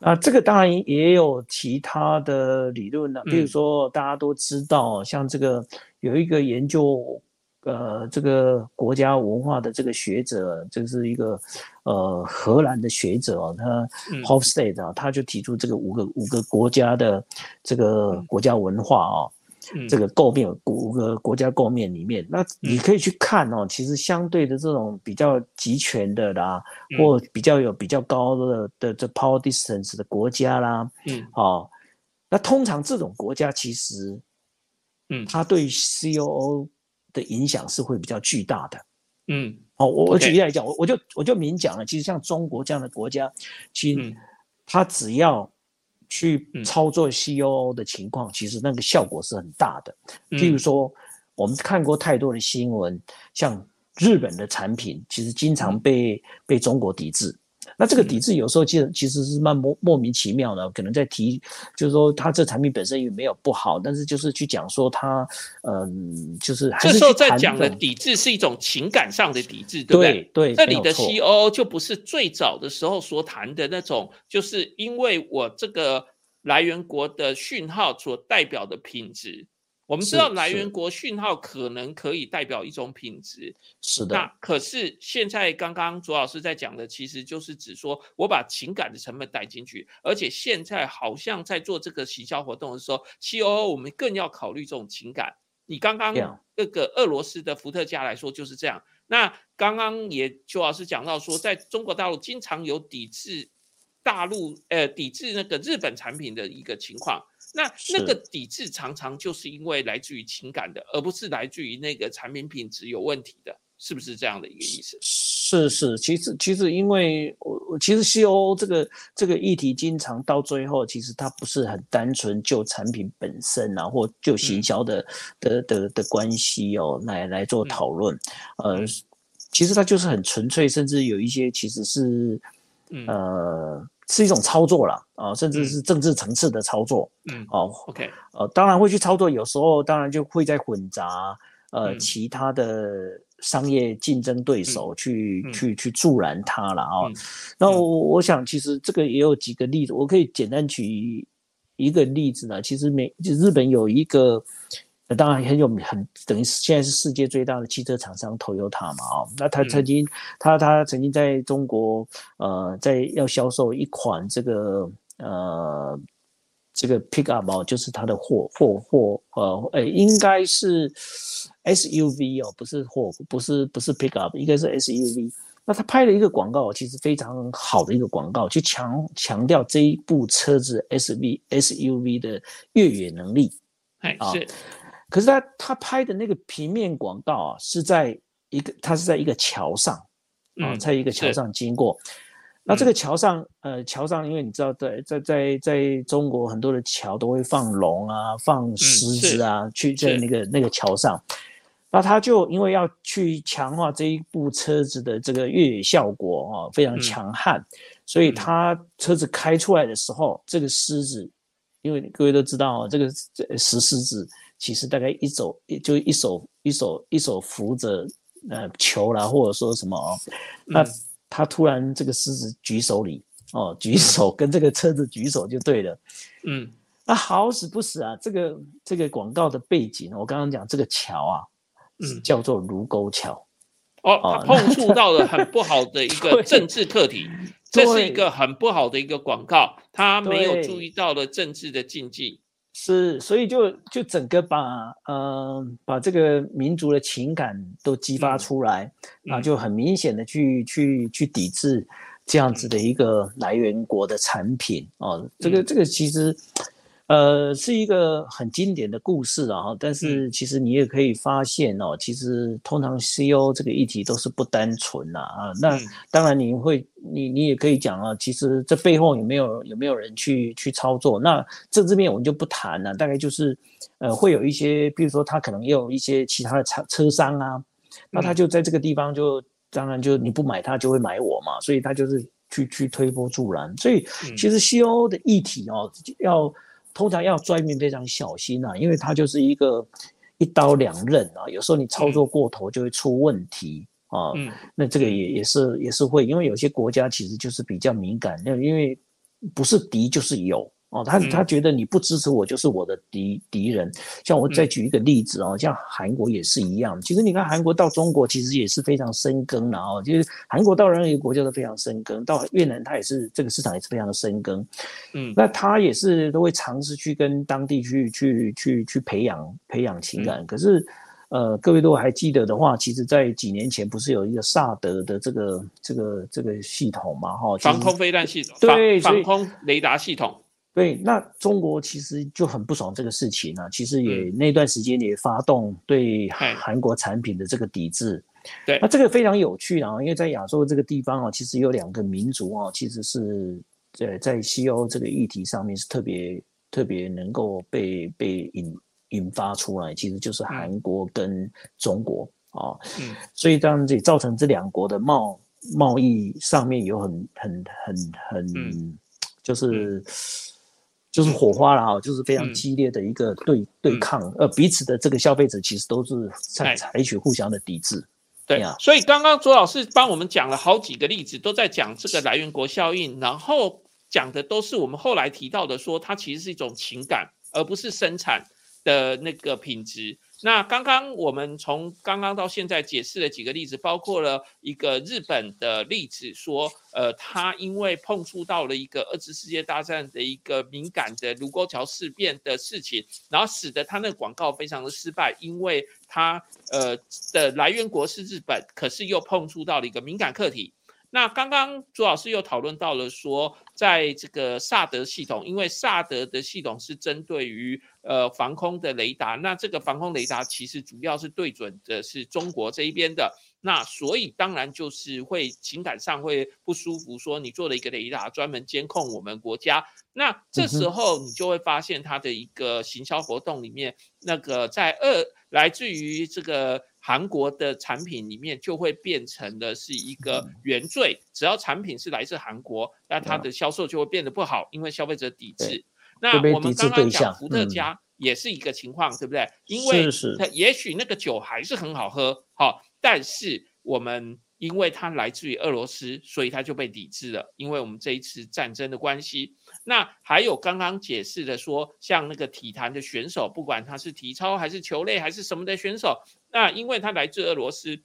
啊，这个当然也有其他的理论呢，比如说大家都知道，像这个有一个研究，呃，这个国家文化的这个学者，这是一个呃荷兰的学者，他 Hofstede 啊，他就提出这个五个五个国家的这个国家文化啊。这个构面五个国家构面里面，那你可以去看哦。其实相对的这种比较集权的啦，或比较有比较高的的这 power distance 的国家啦，嗯，好，那通常这种国家其实，嗯，它对 C O O 的影响是会比较巨大的，嗯，哦，我我举例来讲，我我就我就明讲了，其实像中国这样的国家，其实它只要。去操作 C O O 的情况，其实那个效果是很大的。譬如说，我们看过太多的新闻，像日本的产品，其实经常被被中国抵制。那这个抵制有时候其实其实是蛮莫莫名其妙的，可能在提，就是说它这产品本身也没有不好，但是就是去讲说它，嗯，就是这时候在讲的抵制是一种情感上的抵制，对不对？对，这里的 C O O 就不是最早的时候所谈的那种，就是因为我这个来源国的讯号所代表的品质。我们知道来源国讯号可能可以代表一种品质，是的。那可是现在刚刚卓老师在讲的，其实就是指说我把情感的成本带进去，而且现在好像在做这个行销活动的时候，C O O 我们更要考虑这种情感。你刚刚那个俄罗斯的伏特加来说就是这样。那刚刚也邱老师讲到说，在中国大陆经常有抵制大陆呃抵制那个日本产品的一个情况。那那个抵制常常就是因为来自于情感的，而不是来自于那个产品品质有问题的，是不是这样的一个意思？是是，其实其实因为我其实 C O O 这个这个议题，经常到最后，其实它不是很单纯就产品本身啊，或就行销的的的的关系哦，来来做讨论。呃，其实它就是很纯粹，甚至有一些其实是呃。是一种操作了啊，甚至是政治层次的操作。嗯，哦，OK，呃，当然会去操作，有时候当然就会在混杂呃其他的商业竞争对手去去去助燃它了啊。那我我想其实这个也有几个例子，我可以简单举一个例子呢。其实美就日本有一个。那当然很有很等于现在是世界最大的汽车厂商 Toyota 嘛啊，那他曾经他他曾经在中国呃在要销售一款这个呃这个 pickup 哦，就是他的货货货呃诶应该是 SUV 哦，不是货不是不是 pickup，应该是 SUV。那他拍了一个广告，其实非常好的一个广告，去强强调这一部车子 SV SUV 的越野能力，哎是。可是他他拍的那个平面广告啊，是在一个他是在一个桥上啊，在一个桥上经过。那这个桥上，呃，桥上，因为你知道，在在在在中国很多的桥都会放龙啊，放狮子啊，去在那个那个桥上。那他就因为要去强化这一部车子的这个越野效果啊，非常强悍，所以他车子开出来的时候，这个狮子，因为各位都知道，这个石狮子。其实大概一手就一手一手一手扶着呃球啦，或者说什么哦，那他突然这个狮子举手礼哦，举手跟这个车子举手就对了，嗯，那好死不死啊，这个这个广告的背景，我刚刚讲这个桥啊，嗯，叫做卢沟桥，哦，碰触到了很不好的一个 [LAUGHS] 政治课题，这是一个很不好的一个广告，他没有注意到了政治的禁忌。是，所以就就整个把呃把这个民族的情感都激发出来，啊就很明显的去去去抵制这样子的一个来源国的产品哦，这个这个其实。呃，是一个很经典的故事啊，但是其实你也可以发现哦，其实通常 CEO 这个议题都是不单纯呐啊。那当然你会，你你也可以讲啊，其实这背后有没有有没有人去去操作？那政治面我们就不谈了，大概就是呃会有一些，比如说他可能也有一些其他的车车商啊，那他就在这个地方就当然就你不买他就会买我嘛，所以他就是去去推波助澜。所以其实 CEO 的议题哦要。通常要专门非常小心啊，因为它就是一个一刀两刃啊，有时候你操作过头就会出问题啊。嗯，那这个也也是也是会，因为有些国家其实就是比较敏感，那因为不是敌就是友。哦，他他觉得你不支持我就是我的敌敌人。像我再举一个例子哦，像韩国也是一样。其实你看韩国到中国其实也是非常深耕的哦，就是韩国到任何一个国家都非常深耕，到越南它也是这个市场也是非常的深耕。嗯，那他也是都会尝试去跟当地去去去去培养培养情感。可是，呃，各位如果还记得的话，其实在几年前不是有一个萨德的这个这个这个系统嘛？哈，防空飞弹系统，对，防空雷达系统。对，那中国其实就很不爽这个事情啊，其实也那段时间也发动对韩国产品的这个抵制。对，那这个非常有趣啊，因为在亚洲这个地方啊，其实有两个民族啊，其实是在在西欧这个议题上面是特别特别能够被被引引发出来，其实就是韩国跟中国啊。嗯，所以当然这造成这两国的贸贸易上面有很很很很就是。就是火花了哈，就是非常激烈的一个对对抗，呃，彼此的这个消费者其实都是在采取互相的抵制。对啊，所以刚刚卓老师帮我们讲了好几个例子，都在讲这个来源国效应，然后讲的都是我们后来提到的，说它其实是一种情感，而不是生产的那个品质。那刚刚我们从刚刚到现在解释了几个例子，包括了一个日本的例子，说，呃，他因为碰触到了一个二次世界大战的一个敏感的卢沟桥事变的事情，然后使得他那个广告非常的失败，因为他呃的来源国是日本，可是又碰触到了一个敏感课题。那刚刚朱老师又讨论到了说，在这个萨德系统，因为萨德的系统是针对于呃防空的雷达，那这个防空雷达其实主要是对准的是中国这一边的，那所以当然就是会情感上会不舒服，说你做了一个雷达专门监控我们国家，那这时候你就会发现它的一个行销活动里面，那个在二来自于这个。韩国的产品里面就会变成的是一个原罪，只要产品是来自韩国，那它的销售就会变得不好，因为消费者抵制。那我们刚刚讲伏特加也是一个情况，对不对？因为它也许那个酒还是很好喝，好，但是我们。因为它来自于俄罗斯，所以它就被抵制了。因为我们这一次战争的关系，那还有刚刚解释的说，像那个体坛的选手，不管他是体操还是球类还是什么的选手，那因为他来自俄罗斯，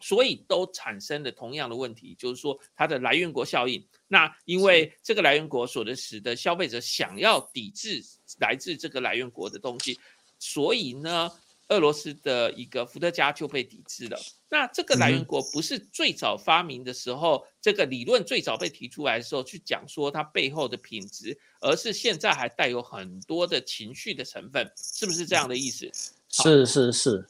所以都产生了同样的问题，就是说它的来源国效应。那因为这个来源国所的使得消费者想要抵制来自这个来源国的东西，所以呢。俄罗斯的一个伏特加就被抵制了。那这个来源国不是最早发明的时候，这个理论最早被提出来的时候去讲说它背后的品质，而是现在还带有很多的情绪的成分，是不是这样的意思？是是是，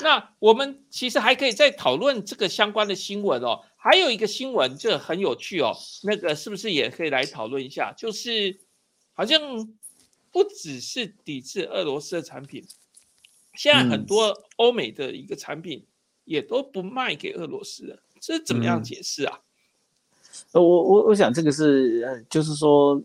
那我们其实还可以再讨论这个相关的新闻哦。还有一个新闻这很有趣哦，那个是不是也可以来讨论一下？就是好像不只是抵制俄罗斯的产品。现在很多欧美的一个产品也都不卖给俄罗斯了，这怎么样解释啊？呃，我我我想这个是，呃，就是说，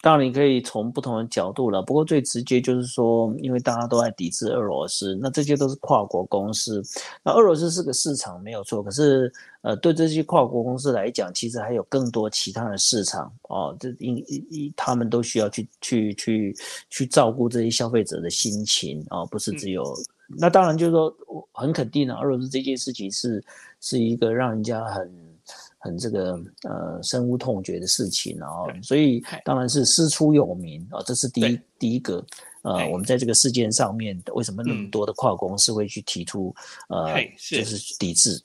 当然你可以从不同的角度了。不过最直接就是说，因为大家都在抵制俄罗斯，那这些都是跨国公司。那俄罗斯是个市场没有错，可是，呃，对这些跨国公司来讲，其实还有更多其他的市场哦。这因因他们都需要去去去去照顾这些消费者的心情啊，不是只有。那当然就是说，我很肯定的，俄罗斯这件事情是是一个让人家很。很这个呃深恶痛绝的事情啊，所以当然是师出有名啊，这是第一第一个。呃，我们在这个事件上面，为什么那么多的跨国公司会去提出呃，就是抵制？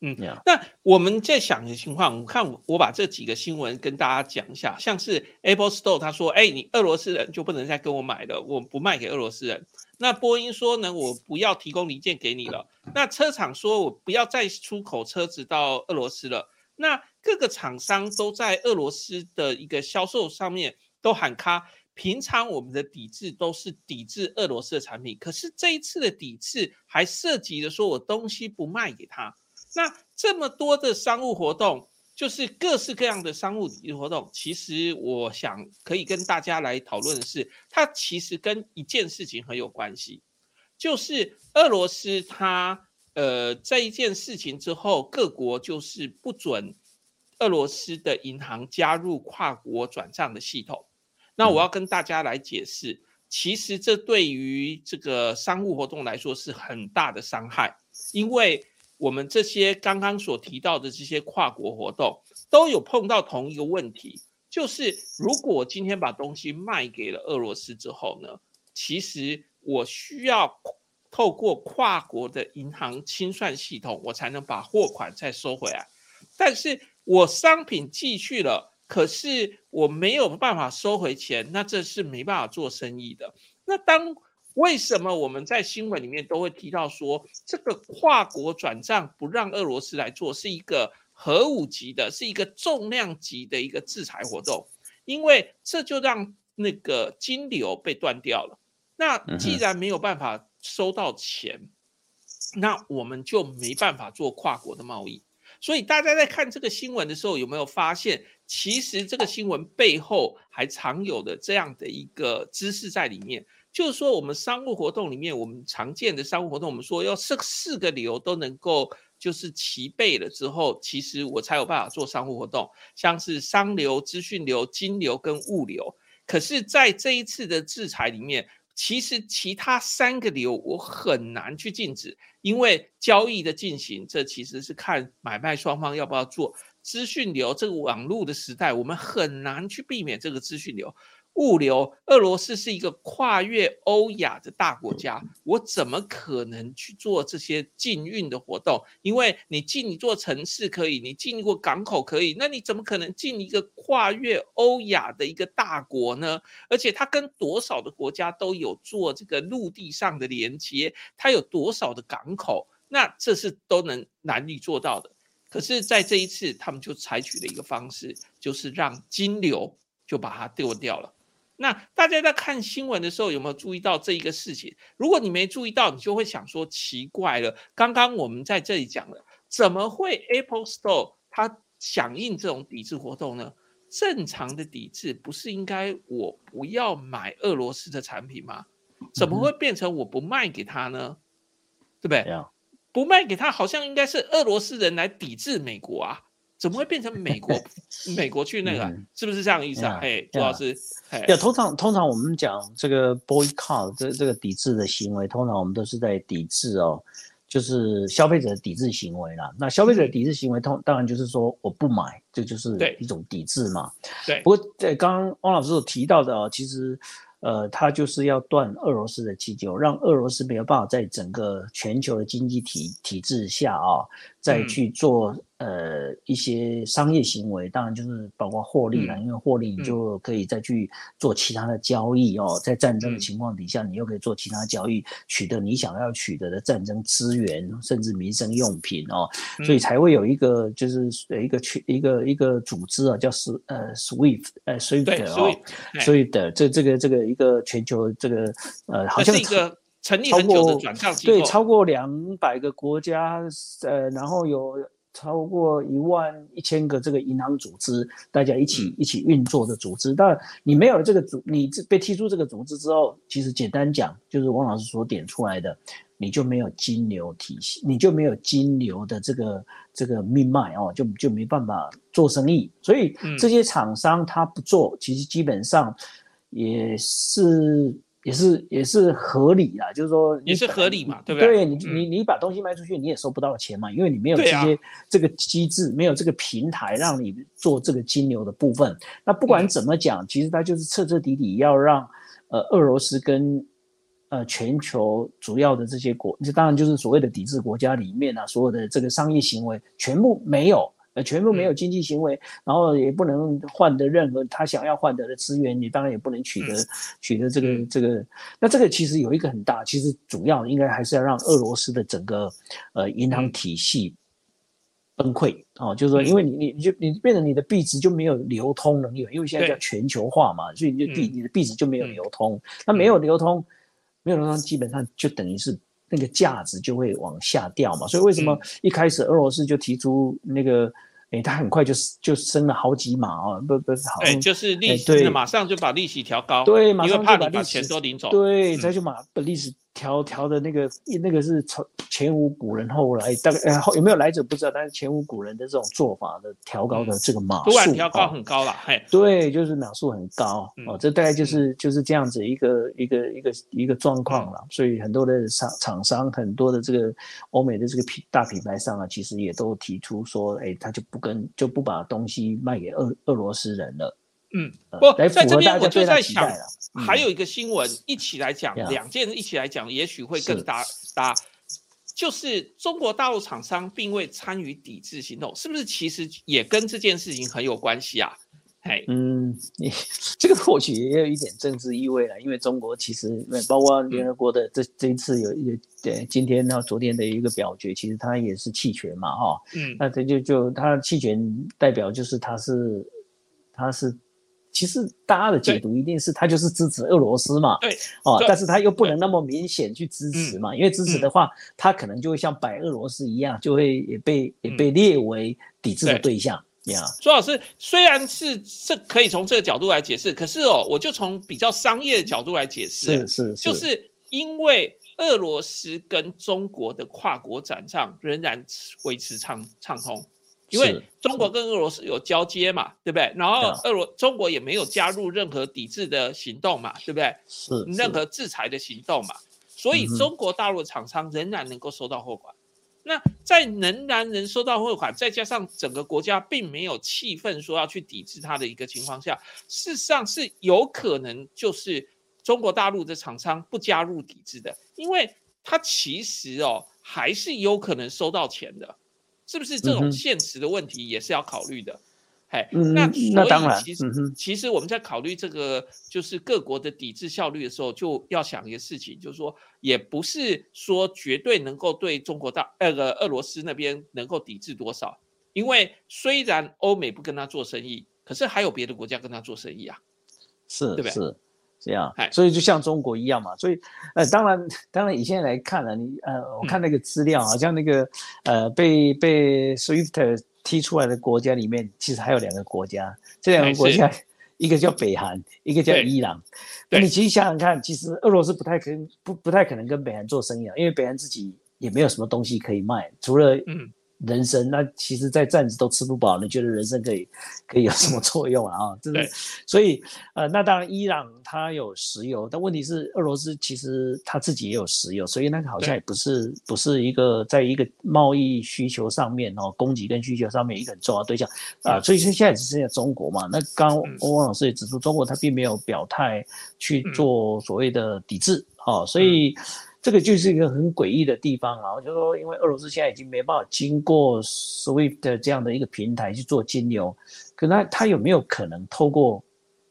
嗯，那我们在想的情况，我看我把这几个新闻跟大家讲一下，像是 Apple Store 他说，哎，你俄罗斯人就不能再跟我买了，我不卖给俄罗斯人。那波音说呢，我不要提供零件给你了。那车厂说我不要再出口车子到俄罗斯了。那各个厂商都在俄罗斯的一个销售上面都喊卡。平常我们的抵制都是抵制俄罗斯的产品，可是这一次的抵制还涉及的说我东西不卖给他。那这么多的商务活动，就是各式各样的商务抵制活动，其实我想可以跟大家来讨论的是，它其实跟一件事情很有关系，就是俄罗斯它呃这一件事情之后，各国就是不准俄罗斯的银行加入跨国转账的系统。那我要跟大家来解释，其实这对于这个商务活动来说是很大的伤害，因为我们这些刚刚所提到的这些跨国活动都有碰到同一个问题，就是如果今天把东西卖给了俄罗斯之后呢，其实我需要透过跨国的银行清算系统，我才能把货款再收回来，但是我商品寄去了。可是我没有办法收回钱，那这是没办法做生意的。那当为什么我们在新闻里面都会提到说，这个跨国转账不让俄罗斯来做，是一个核武级的，是一个重量级的一个制裁活动？因为这就让那个金流被断掉了。那既然没有办法收到钱，那我们就没办法做跨国的贸易。所以大家在看这个新闻的时候，有没有发现？其实这个新闻背后还藏有的这样的一个知识在里面，就是说我们商务活动里面，我们常见的商务活动，我们说要这四个流都能够就是齐备了之后，其实我才有办法做商务活动，像是商流、资讯流、金流跟物流。可是，在这一次的制裁里面，其实其他三个流我很难去禁止，因为交易的进行，这其实是看买卖双方要不要做。资讯流这个网络的时代，我们很难去避免这个资讯流、物流。俄罗斯是一个跨越欧亚的大国家，我怎么可能去做这些禁运的活动？因为你进一座城市可以，你进一个港口可以，那你怎么可能进一个跨越欧亚的一个大国呢？而且它跟多少的国家都有做这个陆地上的连接，它有多少的港口？那这是都能难以做到的。可是，在这一次，他们就采取了一个方式，就是让金流就把它丢掉了。那大家在看新闻的时候，有没有注意到这一个事情？如果你没注意到，你就会想说奇怪了。刚刚我们在这里讲了，怎么会 Apple Store 它响应这种抵制活动呢？正常的抵制不是应该我不要买俄罗斯的产品吗？怎么会变成我不卖给他呢？对不对？不卖给他，好像应该是俄罗斯人来抵制美国啊？怎么会变成 [LAUGHS] 美国美国去那个？是不是这样意思啊？哎，朱老师，对，通常通常我们讲这个 boycott 这这个抵制的行为，通常我们都是在抵制哦，就是消费者的抵制行为啦。那消费者的抵制行为，通当然就是说我不买，这就是一种抵制嘛。对。不过在刚刚汪老师所提到的哦，其实。呃，他就是要断俄罗斯的气球，让俄罗斯没有办法在整个全球的经济体体制下啊，再去做。呃，一些商业行为，当然就是包括获利了，因为获利你就可以再去做其他的交易哦。在战争的情况底下，你又可以做其他交易，取得你想要取得的战争资源，甚至民生用品哦。所以才会有一个就是一个群一个一个组织啊，叫 S 呃 SWIFT 呃 SWIFT 哦，SWIFT 这这个这个一个全球这个呃，好像是一个成立很久的转账机构，对，超过两百个国家，呃，然后有。超过一万一千个这个银行组织，大家一起一起运作的组织。但你没有了这个组，你被踢出这个组织之后，其实简单讲，就是王老师所点出来的，你就没有金流体系，你就没有金流的这个这个命脉哦，就就没办法做生意。所以这些厂商他不做，其实基本上也是也是也是合理啦，就是说也是合理嘛，对不对？对你你你把东西卖出去，你也收不到钱嘛，因为你没有这些这个机制，没有这个平台让你做这个金牛的部分。那不管怎么讲，其实它就是彻彻底底要让呃俄罗斯跟呃全球主要的这些国，这当然就是所谓的抵制国家里面啊，所有的这个商业行为全部没有。呃，全部没有经济行为，然后也不能换得任何他想要换得的资源，你当然也不能取得取得这个这个。那这个其实有一个很大，其实主要应该还是要让俄罗斯的整个呃银行体系崩溃。哦，就是说，因为你你你就你变成你的币值就没有流通能力，因为现在叫全球化嘛，所以你就币你的币值就没有流通，那没有流通，没有流通，基本上就等于是。那个价值就会往下掉嘛，所以为什么一开始俄罗斯就提出那个？哎，他很快就就升了好几码哦，不不是好，哎，就是利息，马上就把利息调高，对，马上怕你把钱都领走，对，他就把利息。调调的那个那个是从前无古人后来大概呃有没有来者不知道，但是前无古人的这种做法的调高的这个码数，调高很高了，嘿，对，就是码数很高哦，这大概就是就是这样子一个一个一个一个状况了。所以很多的厂厂商，很多的这个欧美的这个品大品牌商啊，其实也都提出说，哎，他就不跟就不把东西卖给俄俄罗斯人了。嗯，不在这边我就在想，还有一个新闻一起来讲，两件一起来讲，也许会更搭搭。就是中国大陆厂商并未参与抵制行动，是不是其实也跟这件事情很有关系啊？嘿，嗯，你这个或许也有一点政治意味了，因为中国其实包括联合国的这这一次有一对今天然后昨天的一个表决，其实它也是弃权嘛，哈，嗯，那这就就它弃权代表就是它是它是。其实大家的解读一定是他就是支持俄罗斯嘛，对，哦，但是他又不能那么明显去支持嘛，因为支持的话，他可能就会像白俄罗斯一样，就会也被也被列为抵制的对象。呀，朱老师虽然是这可以从这个角度来解释，可是哦，我就从比较商业的角度来解释，是是，就是因为俄罗斯跟中国的跨国展账仍然维持畅畅通。因为中国跟俄罗斯有交接嘛，对不对？然后俄罗中国也没有加入任何抵制的行动嘛，对不对？是任何制裁的行动嘛，所以中国大陆的厂商仍然能够收到货款。那在仍然能收到货款，再加上整个国家并没有气愤说要去抵制它的一个情况下，事实上是有可能就是中国大陆的厂商不加入抵制的，因为它其实哦还是有可能收到钱的。是不是这种现实的问题也是要考虑的？哎，那所以其实其实我们在考虑这个就是各国的抵制效率的时候，就要想一个事情，就是说也不是说绝对能够对中国大那个俄罗斯那边能够抵制多少，因为虽然欧美不跟他做生意，可是还有别的国家跟他做生意啊，是，对不对？是。这样，所以就像中国一样嘛，所以，呃，当然，当然以现在来看呢，你，呃，我看那个资料，好像那个，呃，被被 SWIFT 踢出来的国家里面，其实还有两个国家，这两个国家，一个叫北韩，一个叫伊朗。那你其实想想看，其实俄罗斯不太可能不不太可能跟北韩做生意啊，因为北韩自己也没有什么东西可以卖，除了，嗯。人参，那其实，在站子都吃不饱，你觉得人参可以可以有什么作用啊？啊，对。所以，呃，那当然，伊朗它有石油，但问题是，俄罗斯其实它自己也有石油，所以那个好像也不是不是一个在一个贸易需求上面哦，供给跟需求上面一个很重要对象啊。所以现在只剩下中国嘛。那刚汪老师也指出，中国它并没有表态去做所谓的抵制哦，所以。这个就是一个很诡异的地方啊！就说，因为俄罗斯现在已经没办法经过 SWIFT 这样的一个平台去做金流，可那他有没有可能透过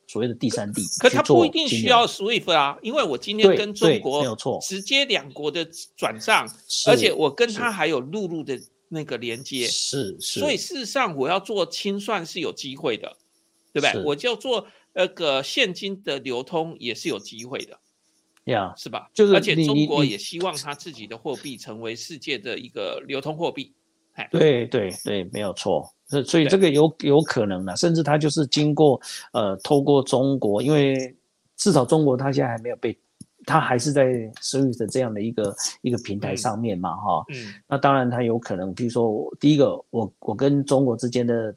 所谓的第三地？可他不一定需要 SWIFT 啊，因为我今天跟中国没有错，直接两国的转账，而且我跟他还有陆路的那个连接，是是，所以事实上我要做清算是有机会的，对不对？我就做那个现金的流通也是有机会的。呀，是吧？就是，而且中国也希望他自己的货币成为世界的一个流通货币。哎，对对对，没有错。所以这个有有可能的，甚至他就是经过呃，透过中国，因为至少中国他现在还没有被，他还是在 SWIFT 这样的一个一个平台上面嘛，哈。嗯。那当然他有可能，比如说第一个，我我跟中国之间的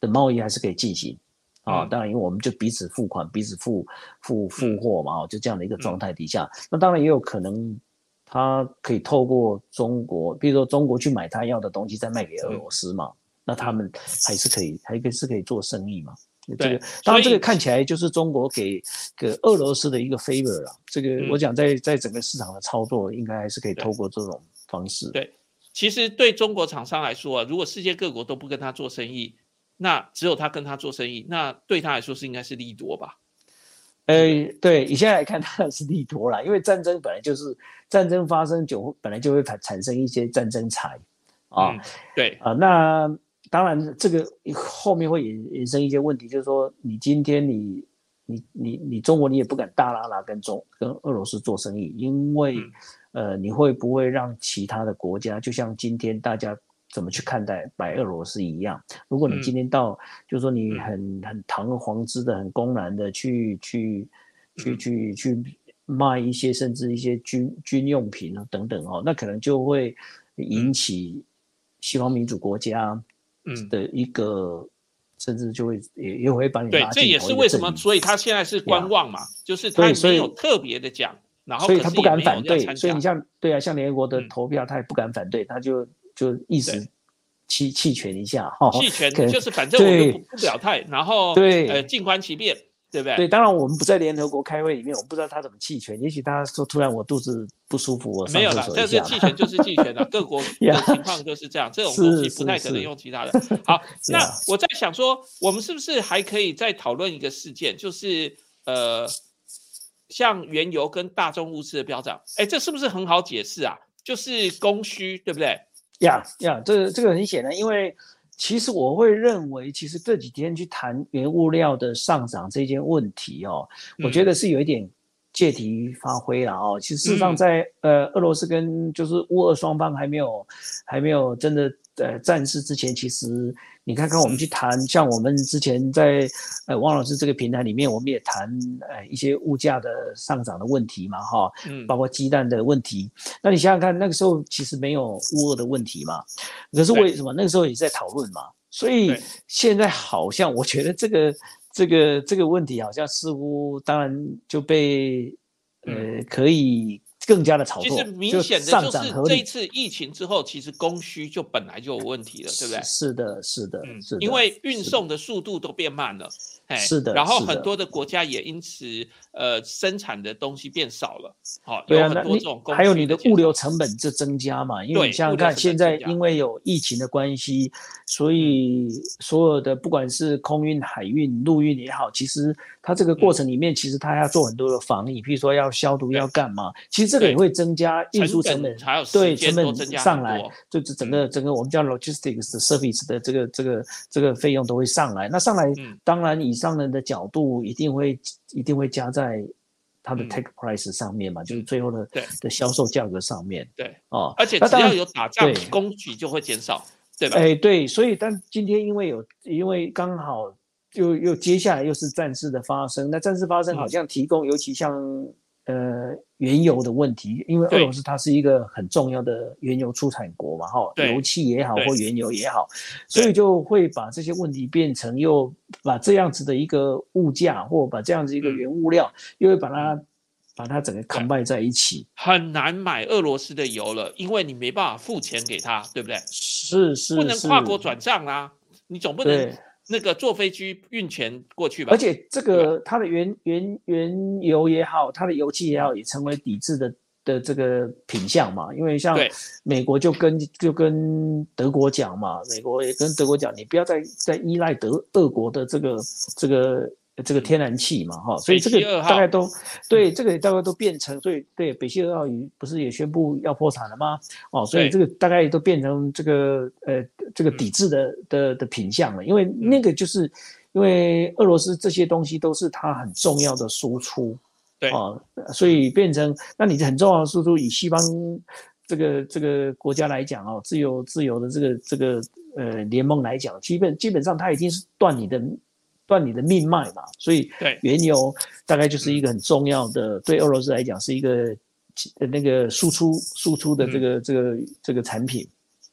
的贸易还是可以进行。啊，当然因为我们就彼此付款、彼此付付付货嘛，哦，就这样的一个状态底下，那当然也有可能他可以透过中国，比如说中国去买他要的东西，再卖给俄罗斯嘛，那他们还是可以，还可以是可以做生意嘛。这个当然这个看起来就是中国给给俄罗斯的一个 favor 啊，这个我讲在在整个市场的操作，应该还是可以透过这种方式。对，其实对中国厂商来说啊，如果世界各国都不跟他做生意。那只有他跟他做生意，那对他来说是应该是利多吧？呃，对，你现在来看当然是利多啦，因为战争本来就是战争发生就本来就会产产生一些战争财啊，对啊，那当然这个后面会引引申一些问题，就是说你今天你你你你中国你也不敢大拉拉跟中跟俄罗斯做生意，因为呃你会不会让其他的国家就像今天大家。怎么去看待白俄罗斯一样？如果你今天到，就是说你很很堂而皇之的、很公然的去去去去去卖一些甚至一些军军用品啊等等哦，那可能就会引起西方民主国家嗯。的一个，甚至就会也也会把你对，这也是为什么，所以他现在是观望嘛，就是他没有特别的讲，然后所以他不敢反对，所以你像对啊，像联合国的投票，他也不敢反对，他就。就意思弃弃权一下哈，弃权就是反正我就不表态，然后对呃静观其变，对不对？对，当然我们不在联合国开会里面，我不知道他怎么弃权。也许他说突然我肚子不舒服，我没有了，[LAUGHS] 但是弃权就是弃权了。各国的情况就是这样，这种东西不太可能用其他的。好，[LAUGHS] 那我在想说，我们是不是还可以再讨论一个事件，就是呃，像原油跟大宗物资的飙涨，哎，这是不是很好解释啊？就是供需，对不对？呀呀，这这个很显然，因为其实我会认为，其实这几天去谈原物料的上涨这件问题哦，我觉得是有一点借题发挥了哦。其实事实上，在呃俄罗斯跟就是乌俄双方还没有还没有真的呃战事之前，其实。你看看，我们去谈，像我们之前在呃汪老师这个平台里面，我们也谈呃一些物价的上涨的问题嘛，哈，嗯，包括鸡蛋的问题。那你想想看，那个时候其实没有乌俄的问题嘛，可是为什么那个时候也在讨论嘛？所以现在好像我觉得这个这个这个问题好像似乎当然就被呃可以。更加的炒作，其实明显的就是这一次疫情之后，其实供需就本来就有问题了，对不对？是的，是的，嗯，是因为运送的速度都变慢了。哎是的，然后很多的国家也因此呃生产的东西变少了，好，对啊，那你还有你的物流成本就增加嘛？因为你想想看，现在因为有疫情的关系，所以所有的不管是空运、海运、陆运也好，其实它这个过程里面，其实它要做很多的防疫，比如说要消毒、要干嘛，其实这个也会增加运输成本，对成本上来，就是整个整个我们叫 logistics 的 service 的这个这个这个费用都会上来。那上来，当然以商人的角度一定会一定会加在它的 take price 上面嘛，就是最后的的销售价格上面。对哦，而且只要有打仗，供给就会减少，对吧？哎，对，所以但今天因为有因为刚好又又接下来又是战事的发生，那战事发生好像提供，尤其像。呃，原油的问题，因为俄罗斯它是一个很重要的原油出产国嘛，哈，油气也好或原油也好，所以就会把这些问题变成又把这样子的一个物价，或把这样子一个原物料，又会把它把它整个扛败在一起，很难买俄罗斯的油了，因为你没办法付钱给他，对不对？是是，不能跨国转账啊，你总不能。那个坐飞机运钱过去吧，而且这个它的原原原油也好，它的油气也好，也成为抵制的的这个品相嘛。因为像美国就跟就跟德国讲嘛，美国也跟德国讲，你不要再再依赖德俄国的这个这个。这个天然气嘛，哈，所以这个大概都对，这个大概都变成，所以对北溪二号鱼不是也宣布要破产了吗？哦，所以这个大概都变成这个呃这个抵制的的的品相了，因为那个就是因为俄罗斯这些东西都是它很重要的输出，对啊，所以变成那你很重要的输出，以西方这个这个国家来讲哦，自由自由的这个这个呃联盟来讲，基本基本上它已经是断你的。断你的命脉嘛，所以原油大概就是一个很重要的，对俄罗斯来讲是一个那个输出输出的这个这个这个产品。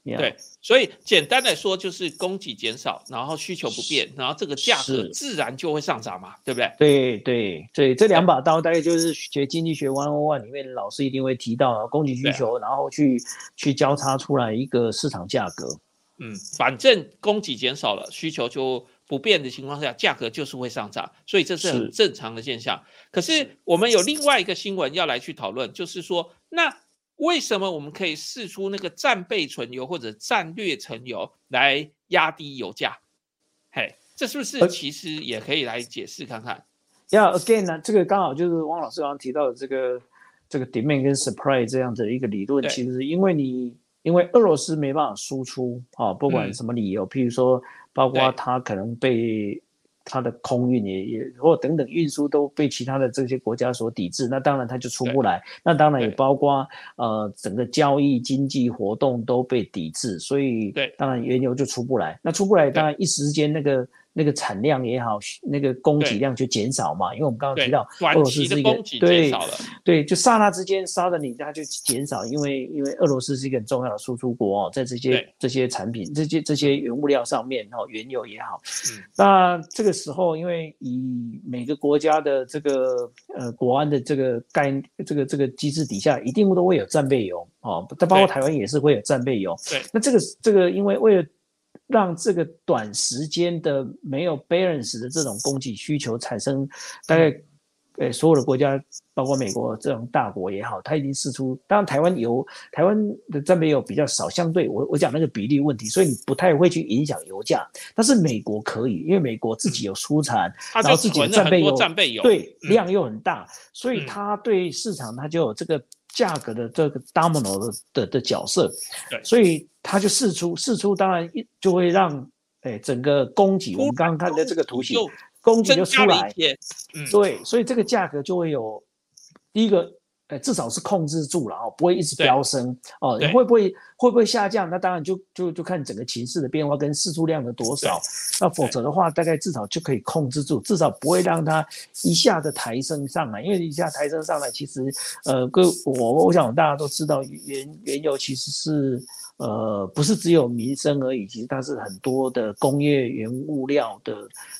对，所以简单来说就是供给减少，然后需求不变，然后这个价格自然就会上涨嘛，对不对？对对对，这两把刀大概就是学经济学 One On One 里面老师一定会提到供给需求，然后去去交叉出来一个市场价格。嗯，反正供给减少了，需求就不变的情况下，价格就是会上涨，所以这是很正常的现象。可是我们有另外一个新闻要来去讨论，就是说那。为什么我们可以试出那个战备存油或者战略存油来压低油价？嘿，这是不是其实也可以来解释看看？Yeah, again 呢，这个刚好就是汪老师刚刚提到的这个这个 demand 跟 supply 这样的一个理论，其实因为你因为俄罗斯没办法输出啊，不管什么理由，譬如说包括它可能被。它的空运也也或等等运输都被其他的这些国家所抵制，那当然它就出不来。那当然也包括呃整个交易经济活动都被抵制，所以当然原油就出不来。那出不来，当然一时间那个。那个产量也好，那个供给量就减少嘛，因为我们刚刚提到俄罗斯是一个对对，就刹那之间杀的你，它就减少，因为因为俄罗斯是一个很重要的输出国哦，在这些这些产品、这些这些原物料上面哦，原油也好，那这个时候因为以每个国家的这个呃国安的这个概这个这个机制底下，一定都会有战备油哦，但包括台湾也是会有战备油。对，那这个这个因为为了让这个短时间的没有 balance 的这种供给需求产生，大概，呃，所有的国家，包括美国这种大国也好，它已经试出。当然，台湾油，台湾的战备油比较少，相对我我讲那个比例问题，所以你不太会去影响油价。但是美国可以，因为美国自己有出产，然后自己的战备油，战备油对量又很大，所以它对市场它就有这个。价格的这个 domino 的的的角色，对，所以它就释出释出，当然一就会让哎整个供给，我们刚刚看的这个图形，供给就出来，嗯，对，所以这个价格就会有第一个。呃，至少是控制住了哦，不会一直飙升哦。会不会会不会下降？那当然就就就看整个情势的变化跟释出量的多少。那否则的话，大概至少就可以控制住，至少不会让它一下子抬升上来。因为一下抬升上来，其实呃，各我我想大家都知道，原原油其实是。呃，不是只有民生而已，其实它是很多的工业原物料的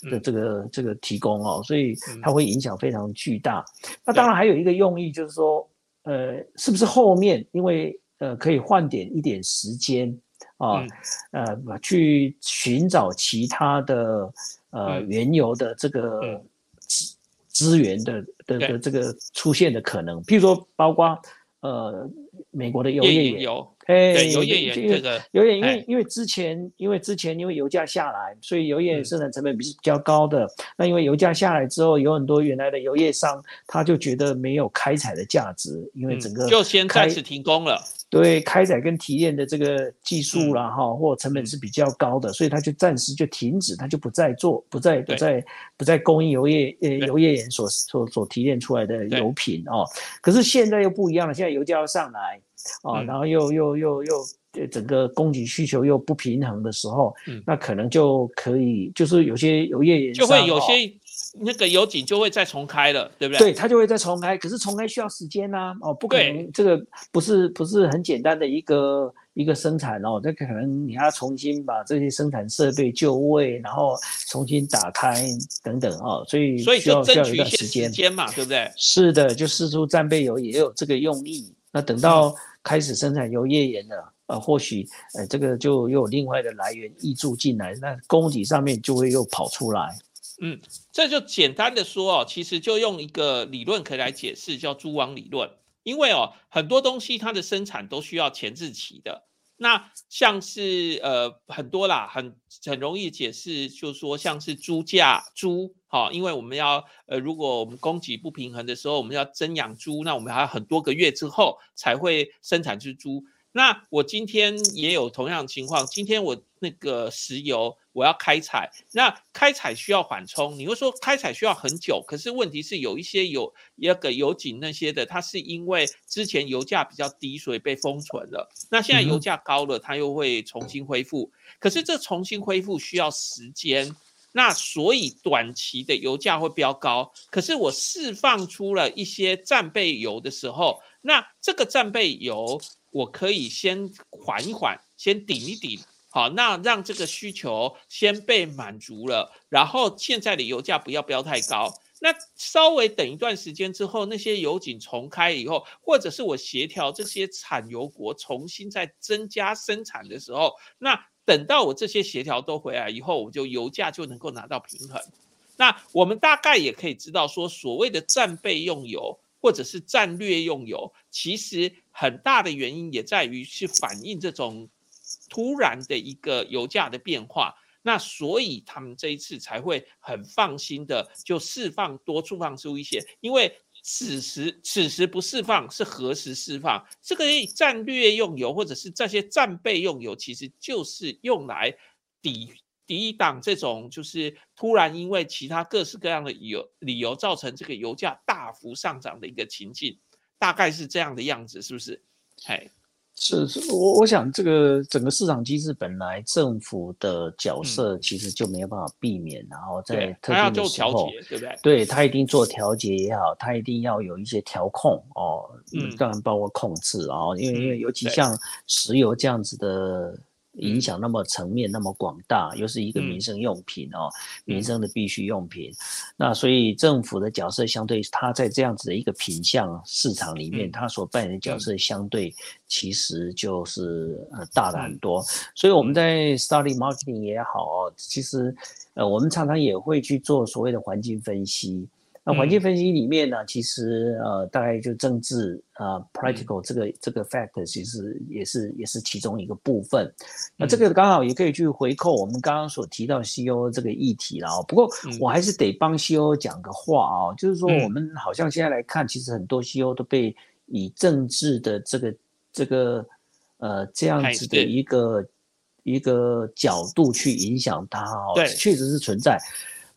的这个这个提供哦，所以它会影响非常巨大。那当然还有一个用意就是说，呃，是不是后面因为呃可以换点一点时间啊，呃，去寻找其他的呃原油的这个资资源的的的这个出现的可能，譬如说包括呃美国的油页岩。哎，油页岩这个油页，因为因为之前因为之前因为油价下来，所以油页生产成本比比较高的。那因为油价下来之后，有很多原来的油业商他就觉得没有开采的价值，因为整个就先开始停工了。对，开采跟提炼的这个技术啦，哈，或成本是比较高的，所以他就暂时就停止，他就不再做，不再不再不再供应油业呃油页岩所所所提炼出来的油品哦。可是现在又不一样了，现在油价要上来。啊，然后又又又又整个供给需求又不平衡的时候，那可能就可以，就是有些油业也就会有些那个油井就会再重开了，对不对？对，它就会再重开，可是重开需要时间呐，哦，不可能，这个不是不是很简单的一个一个生产哦，这可能你要重新把这些生产设备就位，然后重新打开等等哦，所以所以就争取一些时间嘛，对不对？是的，就试出战备油也有这个用意，那等到。开始生产油页岩了，呃，或许，呃，这个就又有另外的来源溢注进来，那供给上面就会又跑出来。嗯，这就简单的说哦，其实就用一个理论可以来解释，叫蛛网理论。因为哦，很多东西它的生产都需要前置期的。那像是呃很多啦，很很容易解释，就是说像是猪价猪，好，因为我们要呃如果我们供给不平衡的时候，我们要增养猪，那我们还要很多个月之后才会生产出猪。那我今天也有同样的情况，今天我那个石油我要开采，那开采需要缓冲，你会说开采需要很久，可是问题是有一些有那个油井那些的，它是因为之前油价比较低，所以被封存了。那现在油价高了，它又会重新恢复，可是这重新恢复需要时间，那所以短期的油价会飙高。可是我释放出了一些战备油的时候，那这个战备油。我可以先缓一缓，先顶一顶，好，那让这个需求先被满足了，然后现在的油价不要飙太高。那稍微等一段时间之后，那些油井重开以后，或者是我协调这些产油国重新再增加生产的时候，那等到我这些协调都回来以后，我就油价就能够拿到平衡。那我们大概也可以知道，说所谓的战备用油或者是战略用油，其实很大的原因也在于是反映这种突然的一个油价的变化。那所以他们这一次才会很放心的就释放多处放出一些，因为此时此时不释放是何时释放？这个战略用油或者是这些战备用油，其实就是用来抵抵挡这种就是突然因为其他各式各样的油理由造成这个油价大幅上涨的一个情境，大概是这样的样子，是不是？嘿。是是，我我想这个整个市场机制本来政府的角色其实就没有办法避免，然后在特定的时候，对不对？对他一定做调节也好，他一定要有一些调控哦，嗯，当然包括控制哦，因为因为尤其像石油这样子的。影响那么层面那么广大，又是一个民生用品哦，民生的必需用品。那所以政府的角色相对，它在这样子的一个品相市场里面，它所扮演的角色相对其实就是呃大了很多。所以我们在 study marketing 也好哦，其实呃我们常常也会去做所谓的环境分析。那环境分析里面呢，其实呃，大概就政治啊，political 这个这个 factor 其实也是也是其中一个部分。那这个刚好也可以去回扣我们刚刚所提到 C O 这个议题了哦。不过我还是得帮 C O 讲个话啊，就是说我们好像现在来看，其实很多 C O 都被以政治的这个这个呃这样子的一个一个角度去影响它哦，对，确实是存在。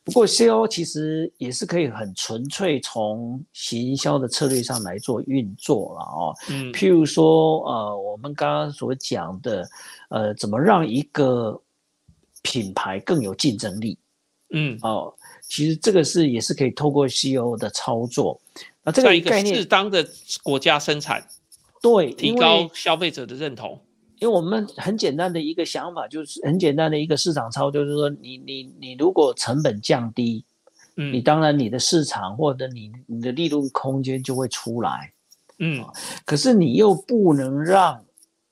不过，C.O. 其实也是可以很纯粹从行销的策略上来做运作了哦。嗯，譬如说，呃，我们刚刚所讲的，呃，怎么让一个品牌更有竞争力？嗯，哦，其实这个是也是可以透过 C.O. 的操作。那这个概念，适当的国家生产，对，提高消费者的认同。因为我们很简单的一个想法，就是很简单的一个市场操作，就是说，你你你如果成本降低，嗯，你当然你的市场或者你你的利润空间就会出来，嗯，可是你又不能让，